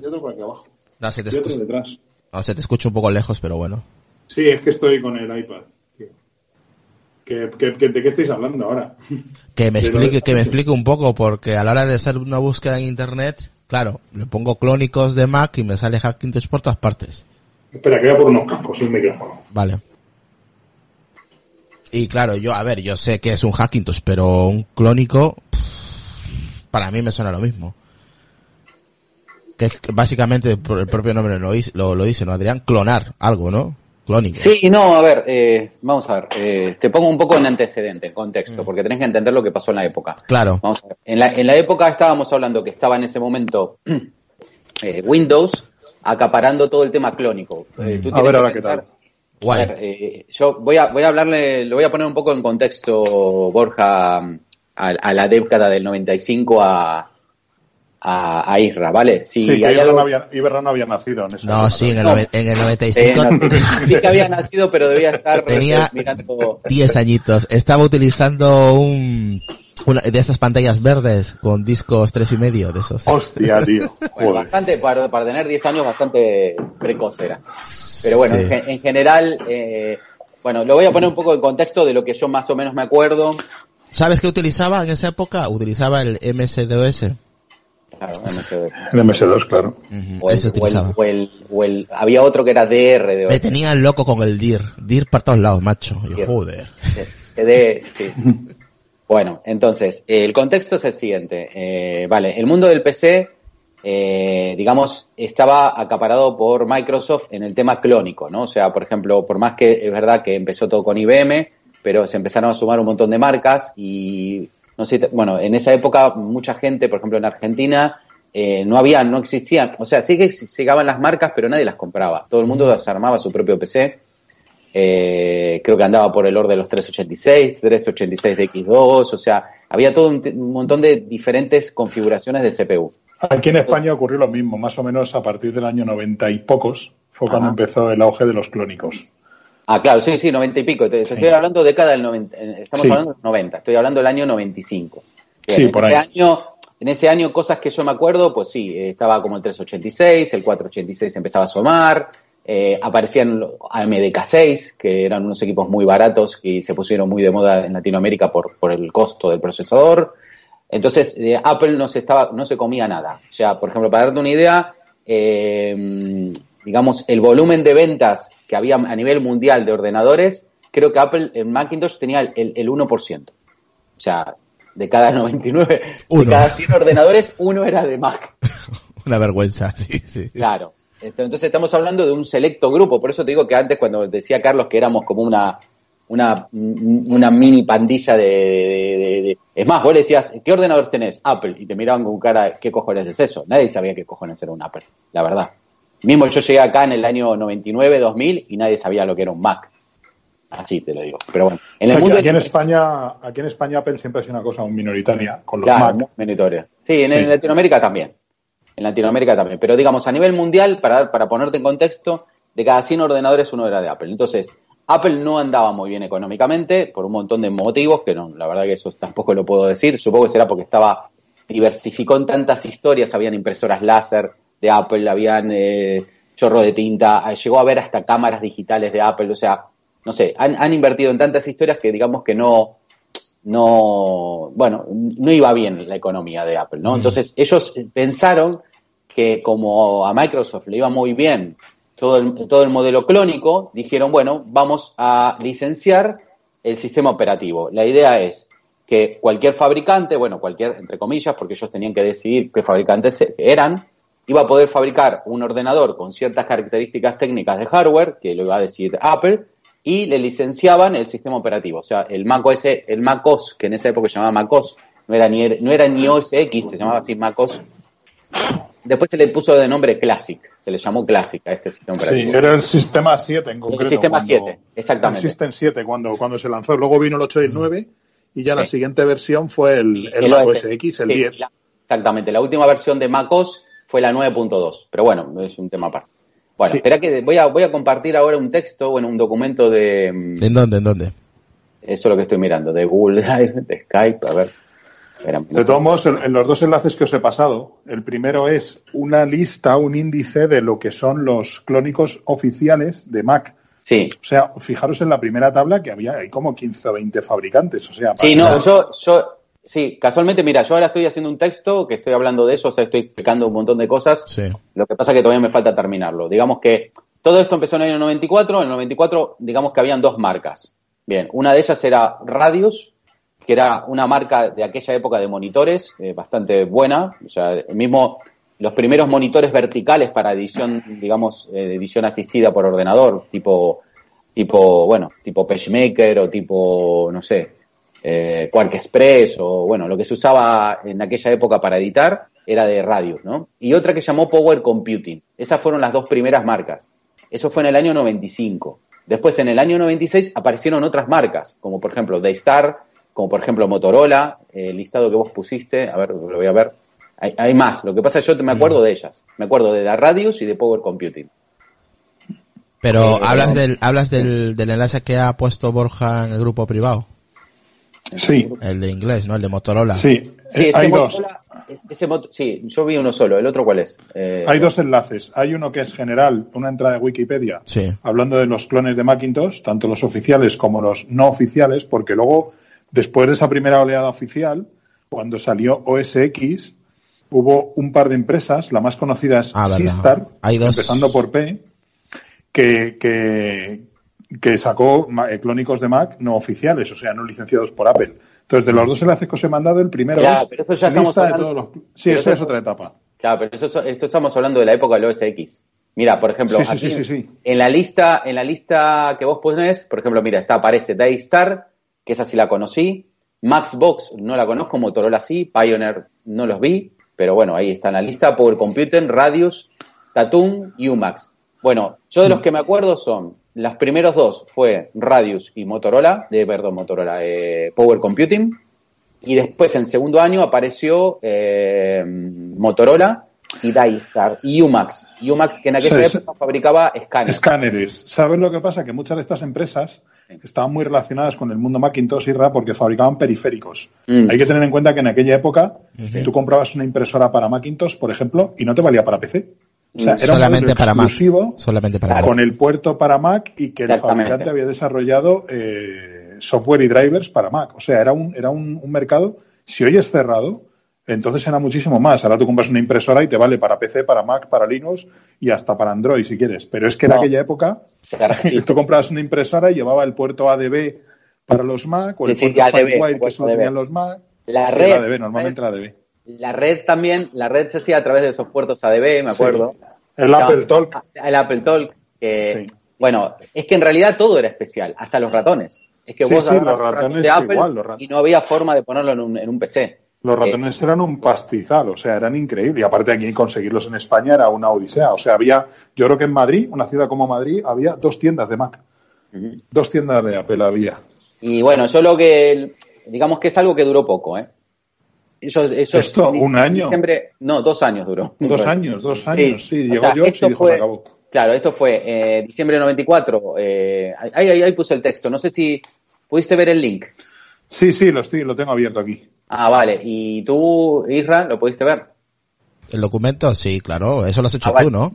y otro por aquí abajo. No, se te Y otro detrás. no, se te escucha un poco lejos, pero bueno. Sí, es que estoy con el iPad. tío. ¿Qué- qué- qué- de qué estáis hablando ahora? Que me explique, que me explique un poco, porque a la hora de hacer una búsqueda en internet, claro, le pongo clónicos de Mac y me sale Hackintosh por todas partes. Espera, que voy a por unos cascos y un micrófono. Vale. Y claro, yo, a ver, yo sé que es un Hackintosh, pero un clónico, pff, para mí me suena lo mismo. Que es que básicamente por el propio nombre lo, lo, lo dice, ¿no, Adrián? Clonar algo, ¿no? Sí, no, a ver, eh, vamos a ver. eh, te pongo un poco en antecedente, en Mm. contexto, porque tenés que entender lo que pasó en la época. Claro. Vamos a ver. En la, en la época estábamos hablando que estaba en ese momento eh, Windows acaparando todo el tema clónico. Eh, tú A ver ahora qué tal. A Guay. ver, eh, yo voy a, voy a hablarle, lo voy a poner un poco en contexto, Borja, a, a la década del 95 a, a, a Isra, ¿vale? Si sí, que Iberra, algo- no había, Iberra no había nacido en esa No, época. sí, en el, No. en el eh, 95 no, sí que había nacido, pero debía estar Tenía- mirando... 10 añitos. Estaba utilizando un, una de esas pantallas verdes con discos tres y medio de esos. Hostia, tío. Bueno, bastante, para, para tener 10 años, bastante precoz era. Pero bueno, Sí. en, gen- en general, eh, bueno, lo voy a poner un poco en contexto de lo que yo más o menos me acuerdo. ¿Sabes qué utilizaba en esa época? Utilizaba el MS-DOS. Claro, MS2. En MS2, claro. O el, o el- utilizaba. o el- o el- había otro que era DR de Me tenía loco con el DIR. DIR para todos lados, macho. Yo, joder. CD, sí. Bueno, entonces, el contexto es el siguiente. Eh, vale, el mundo del PC, eh, digamos, estaba acaparado por Microsoft en el tema clónico, ¿no? O sea, por ejemplo, por más que es verdad que empezó todo con IBM, pero se empezaron a sumar un montón de marcas y, no sé, bueno, en esa época mucha gente, por ejemplo, en Argentina, eh, no había, no existían, o sea, sí que llegaban las marcas, pero nadie las compraba. Todo el mundo se armaba su propio PC. Eh, creo que andaba por el orden de los 386, 386 de X2, o sea, había todo un, montón de diferentes configuraciones de CPU. Aquí en España ocurrió lo mismo, más o menos a partir del año 90 y pocos fue cuando Ajá. empezó el auge de los clónicos. Ah, claro, sí, sí, 90 y pico. Estoy hablando de década del 90, eh, estamos Sí. hablando de los 90, estoy hablando del año 95. Bien, Sí, en por ese ahí. año en ese año cosas que yo me acuerdo, pues sí, eh, estaba como el 386, el 486 empezaba a asomar, eh, aparecían los AMDK6, que eran unos equipos muy baratos y se pusieron muy de moda en Latinoamérica por, por el costo del procesador. Entonces, eh, Apple no se, estaba, no se comía nada. O sea, por ejemplo, para darte una idea, eh, digamos, el volumen de ventas que había a nivel mundial de ordenadores, creo que Apple en Macintosh tenía el, el 1%. O sea, de cada 99, Uno. de cada 100 ordenadores, uno era de Mac. Una vergüenza, sí, sí. Claro. Entonces estamos hablando de un selecto grupo. Por eso te digo que antes cuando decía Carlos que éramos como una una, una mini pandilla de, de- de- de- Es más, vos le decías, ¿qué ordenador tenés? Apple. Y te miraban con cara, ¿qué cojones es eso? Nadie sabía qué cojones era un Apple, la verdad. Mismo yo llegué acá en el año 99, 2000 y nadie sabía lo que era un Mac. Así te lo digo. Pero bueno, en el Aquí, mundo... aquí en España, aquí en España Apple siempre ha sido una cosa minoritaria con los Claro, Mac. minoritaria. Sí, en, Sí. en Latinoamérica también. En Latinoamérica también. Pero digamos, a nivel mundial, para, para ponerte en contexto, de cada 100 ordenadores uno era de Apple. Entonces, Apple no andaba muy bien económicamente por un montón de motivos, que no, la verdad que eso tampoco lo puedo decir. Supongo que será porque estaba, diversificó en tantas historias, habían impresoras láser de Apple, habían eh, chorro de tinta, eh, llegó a haber hasta cámaras digitales de Apple, o sea, no sé, han, han invertido en tantas historias que digamos que no, no, bueno, no iba bien la economía de Apple, ¿no? Entonces ellos pensaron que como a Microsoft le iba muy bien todo el, todo el modelo clónico, dijeron, bueno, vamos a licenciar el sistema operativo. La idea es que cualquier fabricante, bueno, cualquier, entre comillas, porque ellos tenían que decidir qué fabricantes eran, iba a poder fabricar un ordenador con ciertas características técnicas de hardware, que lo iba a decir Apple, y le licenciaban el sistema operativo. O sea, el Mac OS, el Mac OS, que en esa época se llamaba Mac OS, no era ni, no era ni OS X, se llamaba así Mac OS. Después se le puso de nombre Classic, se le llamó Classic a este sistema Sí, operativo. era el sistema 7 en concreto. sistema cuando- 7, exactamente. El System 7 cuando, cuando se lanzó. Luego vino el 8 y el 9 y ya la Sí. siguiente versión fue el, el, El Mac OS. OS X, el Sí, 10. la- exactamente, la última versión de Mac OS fue la 9.2, pero bueno, es un tema aparte. Bueno, Sí. espera que voy a, voy a compartir ahora un texto, bueno, un documento de... mm, ¿En dónde? ¿En dónde? Eso es lo que estoy mirando, de Google Drive, de Skype, a ver. De todos modos, en, los dos enlaces que os he pasado, el primero es una lista, un índice de lo que son los clónicos oficiales de Mac. Sí, O sea, fijaros en la primera tabla que había hay como 15 o 20 fabricantes. O sea, Sí, no, yo, yo, sí, casualmente, mira, yo ahora estoy haciendo un texto que estoy hablando de eso, o sea, estoy explicando un montón de cosas. Sí. Lo que pasa es que todavía me falta terminarlo. Digamos que todo esto empezó en el año 94. En el 94, digamos que habían dos marcas. Bien, una de ellas era Radius, que era una marca de aquella época de monitores, eh, bastante buena. O sea, el mismo los primeros monitores verticales para edición, digamos, eh, edición asistida por ordenador, tipo, tipo, bueno, tipo PageMaker o tipo, no sé, eh, Quark Express o, bueno, lo que se usaba en aquella época para editar era de Radius, ¿no? Y otra que llamó Power Computing. Esas fueron las dos primeras marcas. Eso fue en el año 95. Después, en el año 96, aparecieron otras marcas, como por ejemplo Daystar, como por ejemplo Motorola, el listado que vos pusiste, a ver, lo voy a ver. Hay, hay más. Lo que pasa es que yo me acuerdo de ellas. Me acuerdo de la Radius y de Power Computing. Pero hablas del hablas del, del enlace que ha puesto Borja en el grupo privado, Sí, el de inglés, ¿no? El de Motorola. sí. Sí, Eh, ese hay dos. Ese moto- sí, yo vi uno solo. ¿El otro cuál es? Eh, Hay dos enlaces. Hay uno que es general, una entrada de Wikipedia, Sí. hablando de los clones de Macintosh, tanto los oficiales como los no oficiales, porque luego, después de esa primera oleada oficial, cuando salió OS X, hubo un par de empresas, la más conocida es Ah. Sistar, empezando por P, que, que, que sacó eh, clónicos de Mac no oficiales, o sea, no licenciados por Apple. Entonces, de los dos enlaces que os he mandado, el primero Ya, es pero eso ya lista de todos los... Sí, pero eso eso- es otra etapa. Claro, pero eso, esto estamos hablando de la época del OS X. Mira, por ejemplo, Sí, sí, aquí sí, sí, sí. en la lista, en la lista que vos ponés, por ejemplo, mira, está aparece Daystar, que esa sí la conocí, Maxbox no la conozco, Motorola sí, Pioneer no los vi, pero bueno, ahí está en la lista, Power Computing, Radius, Tatum y Umax. Bueno, yo de los que me acuerdo son, los primeros dos fue Radius y Motorola, de, perdón, Motorola, eh, Power Computing, y después en segundo año apareció eh, Motorola y Daystar y Umax. Umax que en aquella Sí, época fabricaba escáneres. Escáneres. ¿Sabes lo que pasa? Que muchas de estas empresas estaban muy relacionadas con el mundo Macintosh y RA porque fabricaban periféricos. Mm. Hay que tener en cuenta que en aquella época tú comprabas una impresora para Macintosh, por ejemplo, y no te valía para PC. O sea, era un Solamente para Mac. exclusivo Solamente para Mac. con el puerto para Mac y que el fabricante había desarrollado eh, software y drivers para Mac. O sea, era un, era un, un mercado, si hoy es cerrado, entonces era muchísimo más. Ahora tú compras una impresora y te vale para PC, para Mac, para Linux y hasta para Android si quieres. Pero es que en No. aquella época sí. tú comprabas una impresora y llevaba el puerto ADB para los Mac o el Sí, puerto FireWire que solo tenían los Mac. La red, ADB, normalmente el ADB. La red también, la red se hacía a través de esos puertos ADB, me Sí. acuerdo. El Apple Talk. El Apple Talk. que, Sí. Bueno, es que en realidad todo era especial, hasta los ratones. Es que Sí, vos los ratones de Apple igual, los rat- y no había forma de ponerlo en un, en un PC. Los Eh, ratones eran un pastizal, o sea, eran increíbles. Y aparte aquí conseguirlos en España era una odisea. O sea, había, yo creo que en Madrid, una ciudad como Madrid, había dos tiendas de Mac. Dos tiendas de Apple había. Y bueno, yo lo que, digamos que es algo que duró poco, ¿eh? Eso, eso ¿Esto, un año? diciembre- no, dos años duró. Dos años, dos años, sí. Llegó sea, esto y dijo, fue- se acabó. Claro, esto fue eh, diciembre de 94. Eh, ahí, ahí, ahí puse el texto. No sé si pudiste ver el link. Sí, sí, lo, estoy, lo tengo abierto aquí. Ah, vale. ¿Y tú, Isra, lo pudiste ver? El documento, sí, claro, eso lo has hecho Ah, vale. tú, ¿no?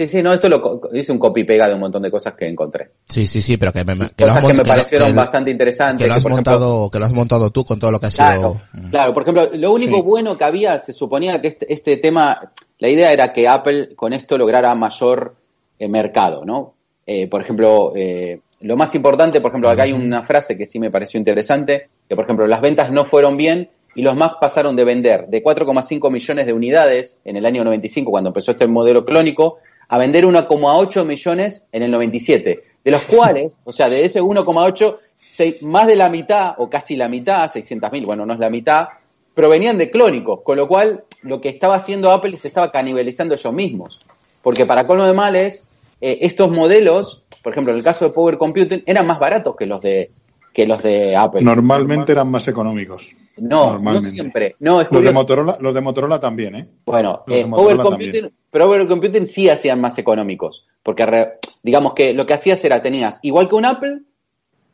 Sí, sí, no, esto lo hice un copy pega de un montón de cosas que encontré. Sí, sí, sí, pero que, me, que Cosas has que me parecieron que- bastante interesantes. Que lo has por ejemplo, montado, que lo has montado tú con todo lo que ha Claro, sido. claro, por ejemplo, lo único Sí. bueno que había, se suponía que este, este tema, la idea era que Apple con esto lograra mayor eh, mercado, ¿no? Eh, por ejemplo, eh, lo más importante, por ejemplo, acá hay una frase que sí me pareció interesante, que por ejemplo, las ventas no fueron bien y los Mac pasaron de vender de 4,5 millones de unidades en el año 95, cuando empezó este modelo clónico, a vender 1,8 millones en el 97, de los cuales, o sea, de ese 1,8, se- más de la mitad, o casi la mitad, 600.000, bueno, no es la mitad, provenían de clónicos, con lo cual lo que estaba haciendo Apple se estaba canibalizando ellos mismos. Porque para colmo de males, eh, estos modelos, por ejemplo, en el caso de Power Computing, eran más baratos que los de que los de Apple. Normalmente eran más económicos. no, no siempre. No, es Los de. Motorola, los de Motorola también, ¿eh? Bueno, eh, Motorola Power Computing, también. Power Computing sí hacían más económicos, porque re- digamos que lo que hacías era tenías igual que un Apple,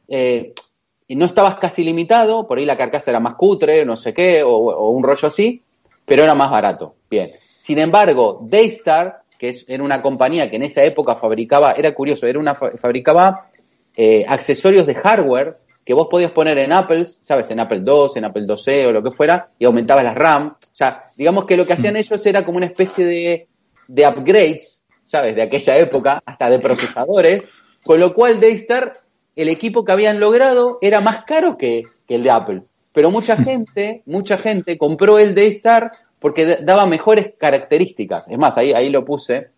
eh, no estabas casi limitado, por ahí la carcasa era más cutre, no sé qué, o, o un rollo así, pero era más barato. Bien. Sin embargo, Daystar, que es, era una compañía que en esa época fabricaba, era curioso, era una fa- fabricaba eh, accesorios de hardware que vos podías poner en Apple, ¿sabes? En Apple II, en Apple IIc o lo que fuera, y aumentabas las RAM. O sea, digamos que lo que hacían ellos era como una especie de, de upgrades, ¿sabes? De aquella época, hasta de procesadores, con lo cual Daystar, el equipo que habían logrado era más caro que, que el de Apple. Pero mucha gente, mucha gente compró el Daystar porque daba mejores características. Es más, ahí, ahí lo puse.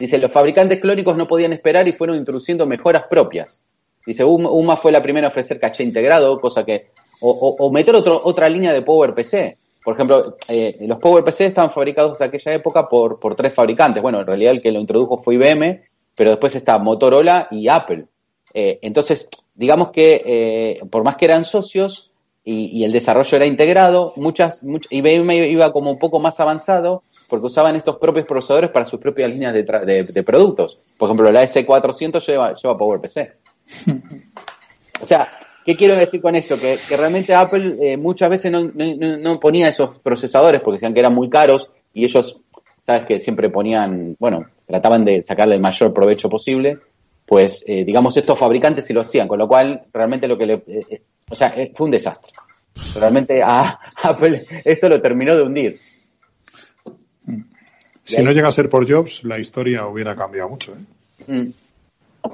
Dice, los fabricantes clónicos no podían esperar y fueron introduciendo mejoras propias. Dice, UMA fue la primera a ofrecer caché integrado, cosa que... O, meter otro, otra línea de Power PC. Por ejemplo, eh, los Power PC estaban fabricados en aquella época por, por tres fabricantes. Bueno, en realidad el que lo introdujo fue IBM, pero después está Motorola y Apple. Eh, entonces, digamos que eh, por más que eran socios y, el desarrollo era integrado, muchas, much- IBM iba como un poco más avanzado porque usaban estos propios procesadores para sus propias líneas de- de productos. Por ejemplo, la S400 lleva, lleva PowerPC. O sea, ¿qué quiero decir con esto? Que, que realmente Apple eh, muchas veces no, no- no- no ponía esos procesadores porque decían que eran muy caros y ellos, sabes que siempre ponían, bueno, trataban de sacarle el mayor provecho posible, pues eh, digamos estos fabricantes sí lo hacían, con lo cual realmente lo que le... eh, eh, o sea, fue un desastre. Realmente a Apple esto lo terminó de hundir. Si no llega a ser por Jobs, la historia hubiera cambiado mucho, ¿eh? Mm.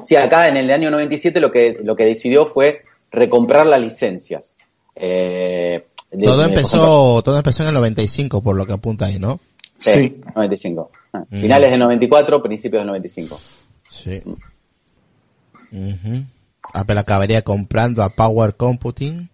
Sí, acá en el año 97 lo que, lo que decidió fue recomprar las licencias. Eh, de- Todo empezó, ejemplo, todo empezó en el 95, por lo que apunta ahí, ¿no? sí, Sí. 95. Ah, Mm. Finales del 94, principios del 95. Sí. Ujú. Apple acabaría comprando a Power Computing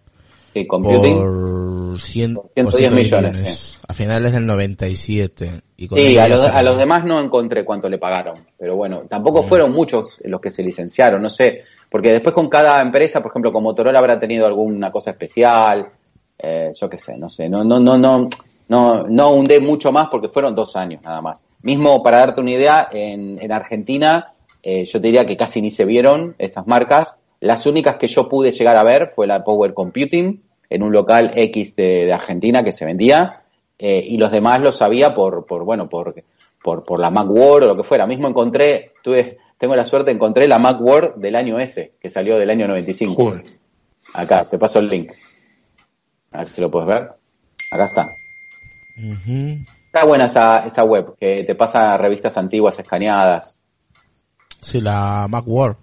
Sí, computing. por 100, Por 110 millones, a finales del 97. Y con Sí, a los, se- a los demás no encontré cuánto le pagaron, pero bueno, Mm. tampoco fueron muchos los que se licenciaron, no sé, porque después con cada empresa, por ejemplo, con Motorola habrá tenido alguna cosa especial, eh, yo qué sé, no sé, no, no, no, no, no, no hundé mucho más porque fueron dos años nada más. Mismo para darte una idea, en, en Argentina, eh, yo te diría que casi ni se vieron estas marcas, Las únicas que yo pude llegar a ver fue la Power Computing en un local X de, de Argentina que se vendía eh, y los demás los sabía por, por bueno, por, por, por la Macworld o lo que fuera. Mismo encontré, tuve, tengo la suerte, encontré la Macworld del año ese, que salió del año 95. Joder. Acá, te paso el link. A ver si lo puedes ver. Acá está. Está buena esa, esa web, que te pasa revistas antiguas escaneadas. Sí, la Macworld.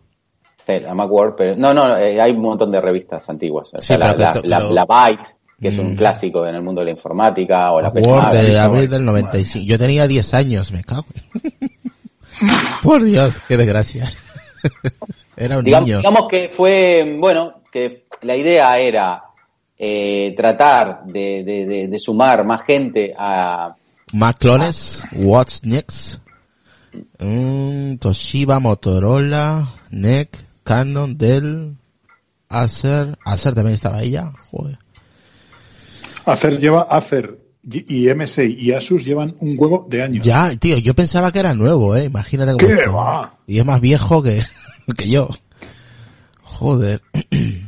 Sí, la Macworld, pero no, no, eh, hay un montón de revistas antiguas. O Sí, sea, la, pero que la, to- la- pero- la Byte, que es un Mm. clásico en el mundo de la informática, o la Macworld PC. de abril del 95. Yo tenía 10 años, me cago. Por Dios, qué desgracia. Era un digamos, niño. digamos que fue, bueno, que la idea era eh, tratar de, de- de- de sumar más gente a... Mac clones, What's Next, Mm, Toshiba, Motorola, NEC, Canon, Dell, Acer, Acer también estaba ella, joder. Acer lleva Acer y y MSI y Asus llevan un huevo de años. Ya, tío, yo pensaba que era nuevo, eh, imagínate cómo ¿Qué va? Y es más viejo que, que yo. Joder.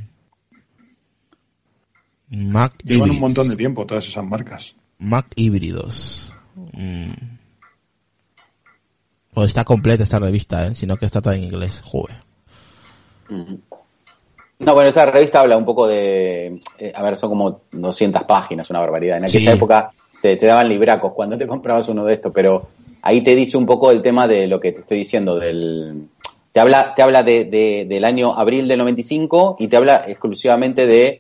Mac Llevan un montón de tiempo todas esas marcas. Mac híbridos. Mm. Pues está completa esta revista, ¿eh? Sino que está toda en inglés. Joder. No, bueno, esta revista habla un poco de... eh, a ver, son como 200 páginas, una barbaridad. En aquella Sí. época te, te daban libracos cuando te comprabas uno de estos, pero ahí te dice un poco el tema de lo que te estoy diciendo, del... Te habla, te habla de, de- del año abril del 95 y te habla exclusivamente de,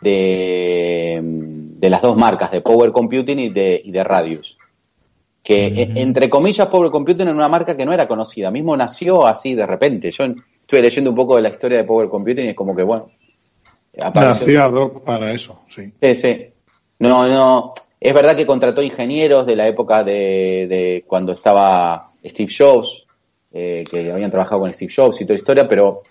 de, de las dos marcas, de Power Computing y de, y de Radius. Que, e- entre comillas, Power Computing era una marca que no era conocida, mismo nació así de repente. Yo estuve leyendo un poco de la historia de Power Computing y es como que, bueno, Nació hoc para eso, sí. Sí, sí. No, no. Es verdad que contrató ingenieros de la época de, de cuando estaba Steve Jobs, eh, que habían trabajado con Steve Jobs y toda la historia, pero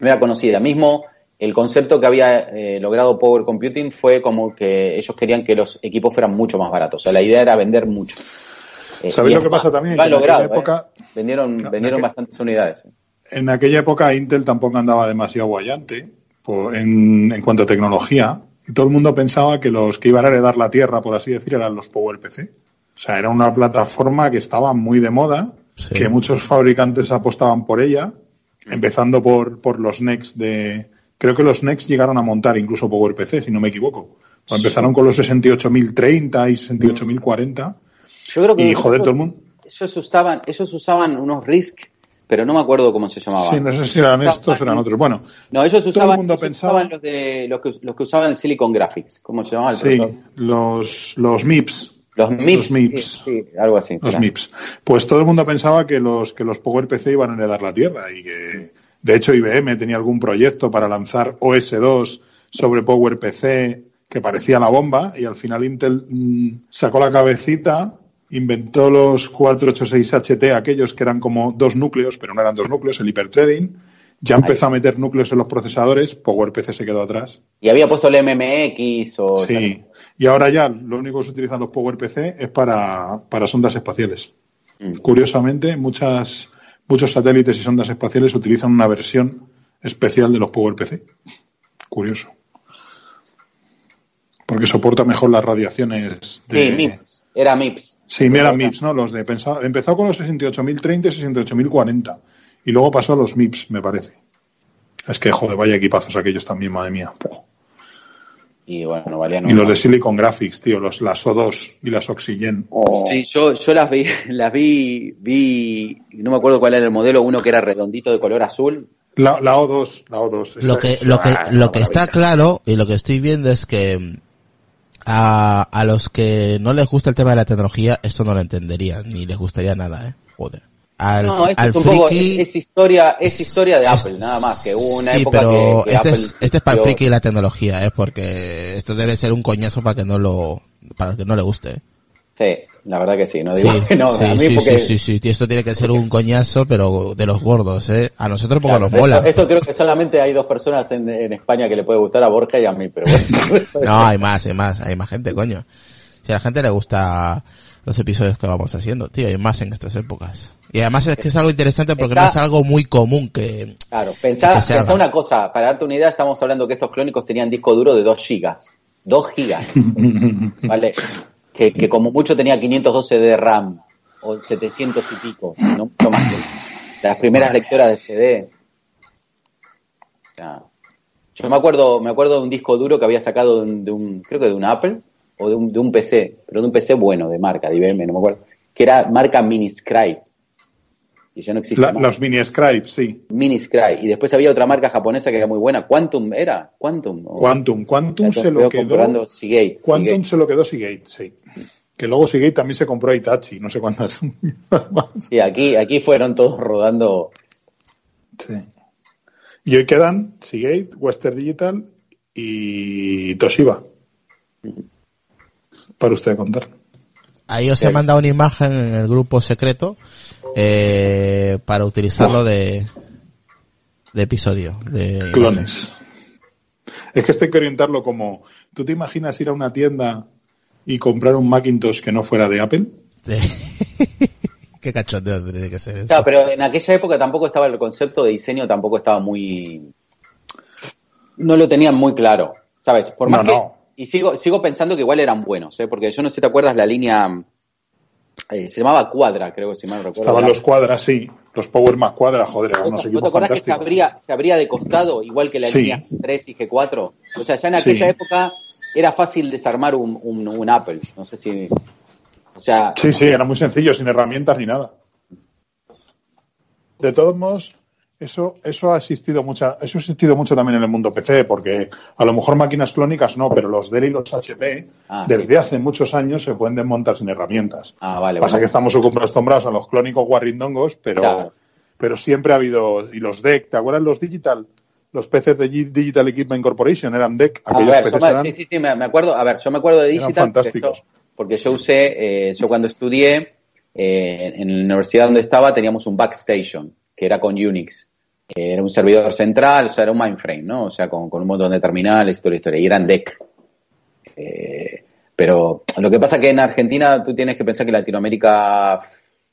no era conocida. Mismo el concepto que había eh, logrado Power Computing fue como que ellos querían que los equipos fueran mucho más baratos. O sea, la idea era vender mucho. Eh, ¿Sabéis lo que pasa también? Lo Que en aquella logrado. ¿eh? época- Vendieron, Claro, vendieron bastantes unidades. En aquella época Intel tampoco andaba demasiado guayante por- en, en cuanto a tecnología y todo el mundo pensaba que los que iban a heredar la tierra, por así decir, eran los PowerPC. O sea, era una plataforma que estaba muy de moda, Sí. que muchos fabricantes apostaban por ella, empezando por, por los Next de... Creo que los Next llegaron a montar incluso PowerPC, si no me equivoco. O empezaron con los 68.030 y 68.040 Yo creo que y joder, todo el mundo... ellos usaban, ellos usaban unos RISC, pero no me acuerdo cómo se llamaban. Sí, no sé si eran Usaban- estos o eran otros. Bueno, No, ellos Todo el usaban, mundo ellos pensaba- usaban los, de, los, que, los que usaban el Silicon Graphics. ¿Cómo se llamaba el sí, profesor? los, los MIPS. Los MIPS. los MIPS. Sí, sí, algo así. Los. MIPS. Pues todo el mundo pensaba que los, que los PowerPC iban a heredar la Tierra y que, de hecho, IBM tenía algún proyecto para lanzar OS2 sobre PowerPC que parecía la bomba y al final Intel mm, sacó la cabecita, inventó los 486HT, aquellos que eran como dos núcleos, pero no eran dos núcleos, el hiperthreading, ya empezó a meter núcleos en los procesadores, PowerPC se quedó atrás. Y había puesto el MMX o... Sí. Y ahora ya lo único que se utilizan los PowerPC es para, para sondas espaciales. Mm. Curiosamente, muchas, muchos satélites y sondas espaciales utilizan una versión especial de los PowerPC. Curioso. Porque soporta mejor las radiaciones de... Sí, MIPS. Era MIPS. Sí, mira MIPS, ¿no? Los de pensaba, empezó con los 68.030 y 68.040 y luego pasó a los MIPS, me parece. Es que, joder, vaya equipazos aquellos también, madre mía. Y bueno, no valían Y los de Silicon Graphics, tío, los, las O2 y las Oxygen. Sí, yo, yo las vi, las vi, vi, no me acuerdo cuál era el modelo, uno que era redondito de color azul. La, la O2, la O2. Lo que, es- lo que, ah, lo que está claro y lo que estoy viendo es que mm, a, a los que no les gusta el tema de la tecnología, esto no lo entenderían, ni les gustaría nada, eh. Joder. Al, No, esto al es un poco, friki- es, es historia, es historia de es- Apple, nada más, que hubo una sí, época pero que, que este, Apple es, este es para el friki y la tecnología, eh, porque esto debe ser un coñazo para que no lo, para que no le guste. eh. Sí, la verdad que sí, no Sí, digo que no, sí, a mí sí, porque... sí, sí, sí, esto tiene que ser un coñazo, pero de los gordos, eh. A nosotros porque Claro, nos mola. Esto, esto creo que solamente hay dos personas en, en España que le puede gustar a Borja y a mí, pero bueno. No, hay más, hay más, hay más gente, coño. Si a la gente le gusta los episodios que vamos haciendo, tío, y más en estas épocas. Y además es que es algo interesante porque Está- no es algo muy común que... Claro, pensá, Que pensá una cosa, para darte una idea, estamos hablando que estos clónicos tenían disco duro de 2 gigas. 2 gigas, ¿vale? Que, que como mucho tenía 512 de RAM, o 700 y pico, no mucho más. que Las primeras lectoras de CD. Yo me acuerdo, me acuerdo de un disco duro que había sacado de un, de un- creo que de un Apple, o de un, de un PC, pero de un PC bueno, de marca, de IBM, no me acuerdo, que era marca Miniscribe. Y ya no existe La- más. los mini scribes, sí. Miniscry. Y después había otra marca japonesa que era muy buena. Quantum era. Quantum. o- Quantum. Quantum Entonces se lo quedó. Seagate. Quantum Seagate. se lo quedó Seagate, sí. Que luego Seagate también se compró a Itachi, no sé cuántas. Sí, aquí, aquí fueron todos rodando. Sí. Y hoy quedan Seagate, Western Digital y Toshiba. Para usted contar. Ahí os he mandado una imagen en el grupo secreto eh, para utilizarlo de, de episodio. De Clones. Es que esto hay que orientarlo como. ¿Tú te imaginas ir a una tienda y comprar un Macintosh que no fuera de Apple? Qué cachondeo tendría que ser eso. Claro, pero en aquella época tampoco estaba el concepto de diseño, tampoco estaba muy. No lo tenían muy claro, ¿sabes? Por más No, que. no. Y sigo, sigo pensando que igual eran buenos, ¿eh? Porque yo no sé si te acuerdas la línea. eh, se llamaba Cuadra, creo que si mal recuerdo. Estaban los cuadras, sí. Los Power Mac Cuadra, joder, eran ¿No unos no te equipos acordás que se fantásticos. abría, se abría de costado, igual que la Sí. línea G3 y G4? O sea, ya en aquella Sí. época era fácil desarmar un, un, un Apple. No sé si. O sea, Sí, sí, era muy sencillo, sin herramientas ni nada. De todos modos, eso, eso ha existido mucha, eso ha existido mucho también en el mundo PC, porque a lo mejor máquinas clónicas no, pero los Dell y los HP, Ah, desde sí. hace muchos años se pueden desmontar sin herramientas. ah, vale. Pasa bueno. que estamos acostumbrados a los clónicos guarrindongos, pero, Claro. pero siempre ha habido, y los DEC, ¿te acuerdas los Digital? Los PCs de Digital Equipment Corporation eran DEC, A aquellos ver, PCs yo me- eran... sí, sí, sí, me, acuerdo. A ver, yo me acuerdo de Eran Digital. porque fantásticos. yo- Porque yo usé, eh, yo cuando estudié eh, en la universidad donde estaba teníamos un backstation que era con Unix. Eh, era un servidor central, o sea, era un mainframe, ¿no? O sea, con, con un montón de terminales y toda la historia. Y eran DEC. Eh, pero lo que pasa que en Argentina tú tienes que pensar que en Latinoamérica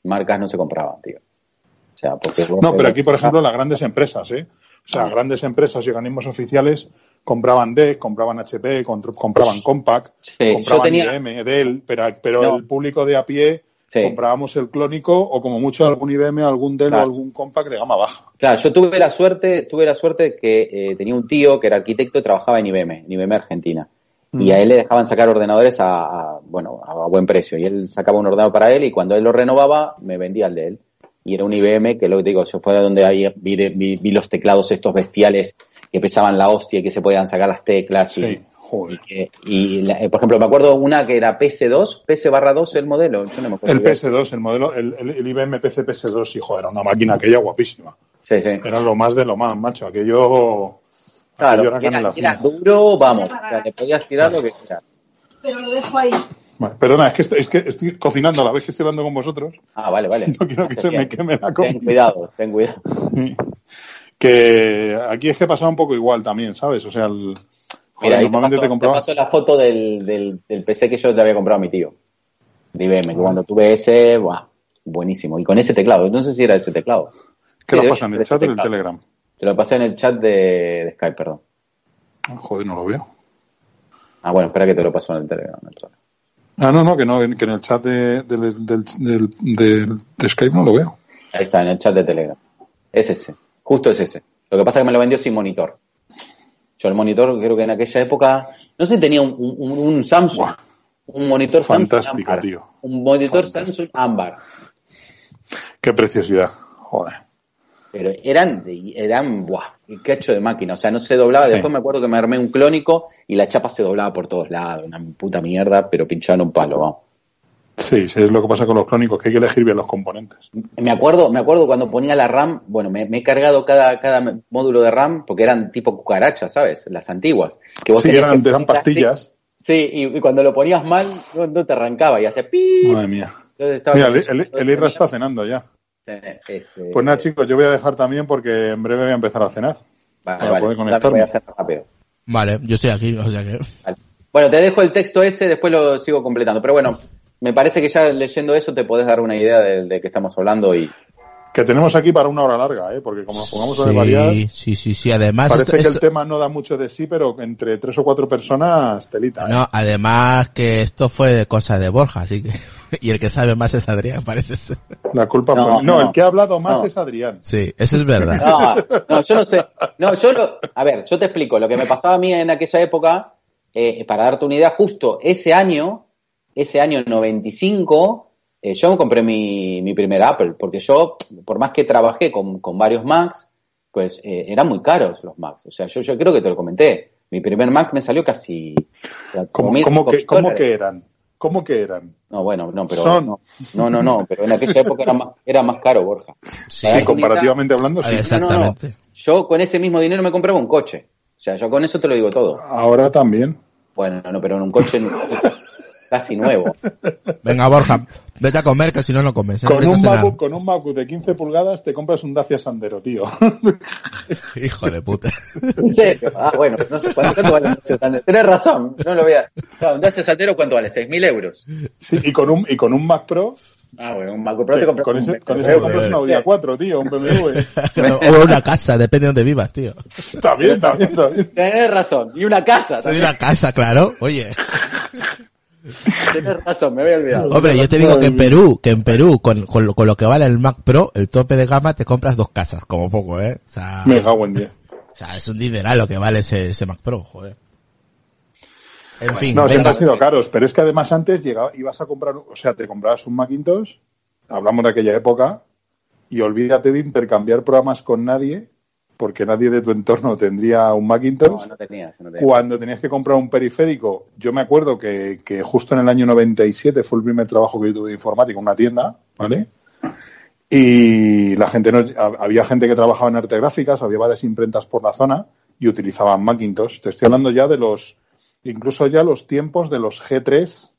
marcas no se compraban, tío. O sea, porque No, pero aquí, por ejemplo, las grandes empresas, ¿eh? O sea, grandes empresas y organismos oficiales compraban DEC, compraban HP, compraban Compaq, Sí, yo compraban tenía- IBM, Dell, pero, pero No. el público de a pie Sí. comprábamos el clónico o como mucho algún IBM, algún Dell Claro. o algún Compaq de gama baja. Claro, yo tuve la suerte, tuve la suerte de que eh, tenía un tío que era arquitecto y trabajaba en IBM, en IBM Argentina. Y a él le dejaban sacar ordenadores a, a, bueno, a buen precio. Y él sacaba un ordenador para él y cuando él lo renovaba, me vendía el de él. Y era un IBM que, lo que te digo, se fue donde ahí vi, vi- vi los teclados estos bestiales que pesaban la hostia y que se podían sacar las teclas. Y, joder. y que- y la- eh, por ejemplo, me acuerdo una que era PS2, PS barra 2 el modelo. Yo no me acuerdo El bien. PS2, el modelo, el, el- el IBM PC PS2, hijo, era una máquina aquella guapísima. Sí, sí. Era lo más de lo más, macho. Aquello. Claro, aquello era duro, vamos. O sea, le podías tirar lo que sea. Pero lo dejo ahí. Vale, perdona, es que, estoy, es que estoy cocinando a la vez que estoy hablando con vosotros. Ah, vale, vale. No quiero que se me queme la Ten comida. cuidado, ten cuidado. que aquí es que pasaba un poco igual también, ¿sabes? O sea, el, joder, Mira, te normalmente paso, te paso la foto del, del, del PC que yo te había comprado a mi tío. De IBM, que cuando tuve ese, buah, buenísimo. Y con ese teclado, no sé si era ese teclado. ¿Qué Sí, lo pasa en el chat o en el. Telegram? Te lo pasé en el chat de, de Skype, perdón. Ah, Joder, no lo veo. Ah, bueno, espera que te lo paso en el Telegram. Ah, no, no, que no, que en el chat de, del- de Skype no lo veo. Ahí está, en el chat de Telegram. Es ese, justo es ese. Lo que pasa es que me lo vendió sin monitor. Yo el monitor creo que en aquella época, no sé, tenía un, un, un Samsung. Un monitor Fantástico, Samsung ámbar. tío. Un monitor Fantástico. Samsung ámbar. Qué preciosidad. Joder. Pero eran, eran, buah, el cacho de máquina. O sea, no se doblaba. Sí. Después me acuerdo que me armé un clónico y la chapa se doblaba por todos lados. Una puta mierda, pero pinchaban un palo, vamos. Sí, sí, es lo que pasa con los clónicos, que hay que elegir bien los componentes. Me acuerdo, me acuerdo cuando ponía la RAM, bueno, me, me he cargado cada, cada módulo de RAM porque eran tipo cucarachas, ¿sabes? Las antiguas. Que Sí, eran, que te dan pastillas. Sí, y, y cuando lo ponías mal, no, no te arrancaba y hacía pi. Madre mía. Mira, el, el, el Irra está cenando ya. Eh, este, Pues nada, chicos, yo voy a dejar también porque en breve voy a empezar a cenar. vale, para vale, poder conectarme. voy a hacer rápido. Vale, yo estoy aquí, o sea que... Vale. Bueno, te dejo el texto ese, después lo sigo completando. Pero bueno, me parece que ya leyendo eso te podés dar una idea de, de qué estamos hablando y Que tenemos aquí para una hora larga, ¿eh? porque como nos pongamos a variar, Sí, sí, sí, sí. Además, parece esto- que el tema no da mucho de sí, pero entre tres o cuatro personas, telita. ¿eh? no, además que esto fue de cosa de Borja, así que, y el que sabe más es Adrián, parece ser. La culpa No, fue... No, no. el que ha hablado más No. es Adrián. Sí, eso es verdad. No, no, yo no sé. No, yo lo, a ver, yo te explico. Lo que me pasaba a mí en aquella época, eh, para darte una idea, justo ese año, ese año 95, eh, yo me compré mi, mi primer Apple, porque yo, por más que trabajé con, con varios Macs, pues eh, eran muy caros los Macs. O sea, yo, yo creo que te lo comenté. Mi primer Mac me salió casi... ¿Cómo, mil, cómo que, ¿Cómo que eran? ¿Cómo que eran? No, bueno, no, pero... Son. No, no, no, no, pero en aquella época era más, era más caro, Borja. Sí, Para Sí, comparativamente hablando, sí. exactamente. Yo con ese mismo dinero me compraba un coche. O sea, yo con eso te lo digo todo. Ahora también. Bueno, no, pero en un coche casi nuevo. Venga, Borja, vete a comer que si no, no comes. ¿eh? Con un. MacBook, con un MacBook de 15 pulgadas te compras un Dacia Sandero, tío. Hijo de puta. ¿En serio? Ah, bueno, no sé cuánto, vale un Dacia Sandero. Tenés razón, no lo voy a... Un Dacia Sandero, ¿cuánto vale? ¿6.000 euros? Sí, y con un, y con un Mac Pro, Ah, bueno, un Mac Pro te te- compras con un ese, con Pro. ese compras un Audi A4, tío, un BMW. o una casa, depende de donde vivas, tío. también, también, también. Tenés razón. Y una casa una casa, claro. Oye. Tenés razón, me había olvidado. Hombre, yo te digo que en Perú, que en Perú, con, con, lo- con lo que vale el Mac Pro, el tope de gama, te compras dos casas, como poco, ¿eh? O sea, Me cago en día. o sea es un dineral lo que vale ese, ese Mac Pro, joder. En fin, No, siempre han sido caros, pero es que además antes llegaba, ibas a comprar, o sea, te comprabas un Macintosh, hablamos de aquella época, y olvídate de intercambiar programas con nadie, porque nadie de tu entorno tendría un Macintosh. No, no tenías, no tenías. Cuando tenías que comprar un periférico, yo me acuerdo que, que justo en el año 97 fue el primer trabajo que yo tuve de informática, una tienda, ¿vale? Y la gente no, había gente que trabajaba en arte gráficas, había varias imprentas por la zona y utilizaban Macintosh. Te estoy hablando ya de los, incluso ya los tiempos de los G3,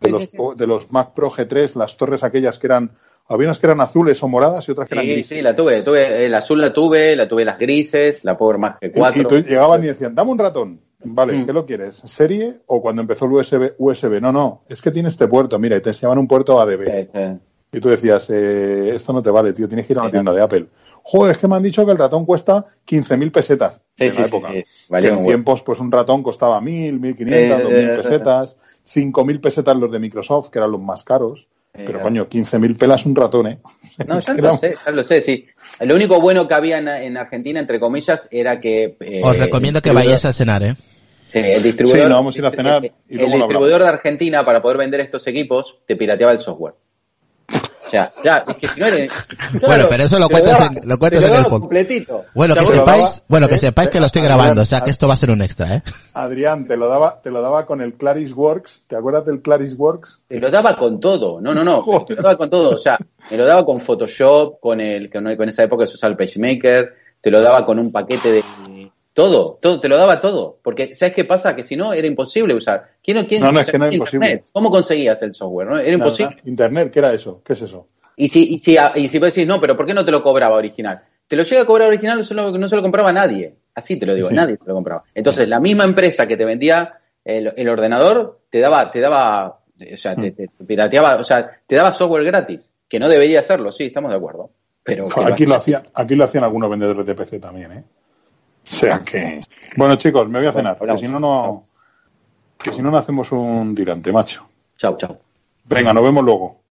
de Sí, los, de los Mac Pro G3, las torres aquellas que eran, había unas que eran azules o moradas y otras que eran Sí, grises. sí, la tuve, tuve, el azul la tuve, la tuve las grises, la Power Mac Y, y G4. tú llegaban y decían, dame un ratón. Vale, Mm. ¿qué lo quieres? ¿Serie o cuando empezó el USB? USB. No, no, es que tiene este puerto, mira, y te enseñaban un puerto ADB. Sí, sí. Y tú decías, eh, esto no te vale, tío, tienes que ir a una Sí, tienda de Apple. Joder, es que me han dicho que el ratón cuesta 15.000 pesetas Sí, en sí, la sí, época. sí. Que en tiempos, pues un ratón costaba 1.000, 1.500, Eh, 2.000 eh, pesetas, 5.000 pesetas los de Microsoft, que eran los más caros. Eh, Pero ya. coño, 15.000 pelas un ratón, ¿eh? No, ya lo sé, ya lo sé, sí. Lo único bueno que había en, en Argentina, entre comillas, era que... eh, Os recomiendo que el vayáis a cenar, ¿eh? Sí, el distribuidor... Sí, nos vamos a ir a cenar y el luego lo distribuidor de Argentina, para poder vender estos equipos, te pirateaba el software. O sea, ya, es que si no eres... Bueno, pero eso lo cuentas en- lo cuentas en el completito. Bueno, que sepáis, daba- bueno, que eh, sepáis que lo estoy eh, grabando, o sea que esto va a ser un extra, ¿eh? Adrián, te lo daba, te lo daba con el Claris Works. ¿Te acuerdas del Claris Works? Te lo daba con todo, no, no, no, te lo daba con todo, o sea, me lo daba con Photoshop, con el, con, con esa época se usaba el PageMaker, te lo daba con un paquete de todo, todo, te lo daba todo, porque ¿sabes qué pasa? Que si no era imposible usar. ¿Quién, quién, No, no, es que no era Internet? imposible. ¿Cómo conseguías el software? no? Era imposible. Internet, ¿qué era eso? ¿Qué es eso? Y si, y si, y si vos decís, no, pero ¿por qué no te lo cobraba original? Te lo llega a cobrar original, solo, no se lo compraba nadie. Así te lo digo, Sí. nadie te lo compraba. Entonces, la misma empresa que te vendía el, el ordenador, te daba, te daba, o sea, te, te pirateaba, o sea, te daba software gratis, que no debería hacerlo, sí, estamos de acuerdo. Pero Aquí lo, hacían, aquí lo hacían algunos vendedores de PC también, ¿eh? O sea que... Bueno, chicos, me voy a cenar, que si no, no... Que si no, no hacemos un tirante, macho. Chau, chau. Venga, nos vemos luego.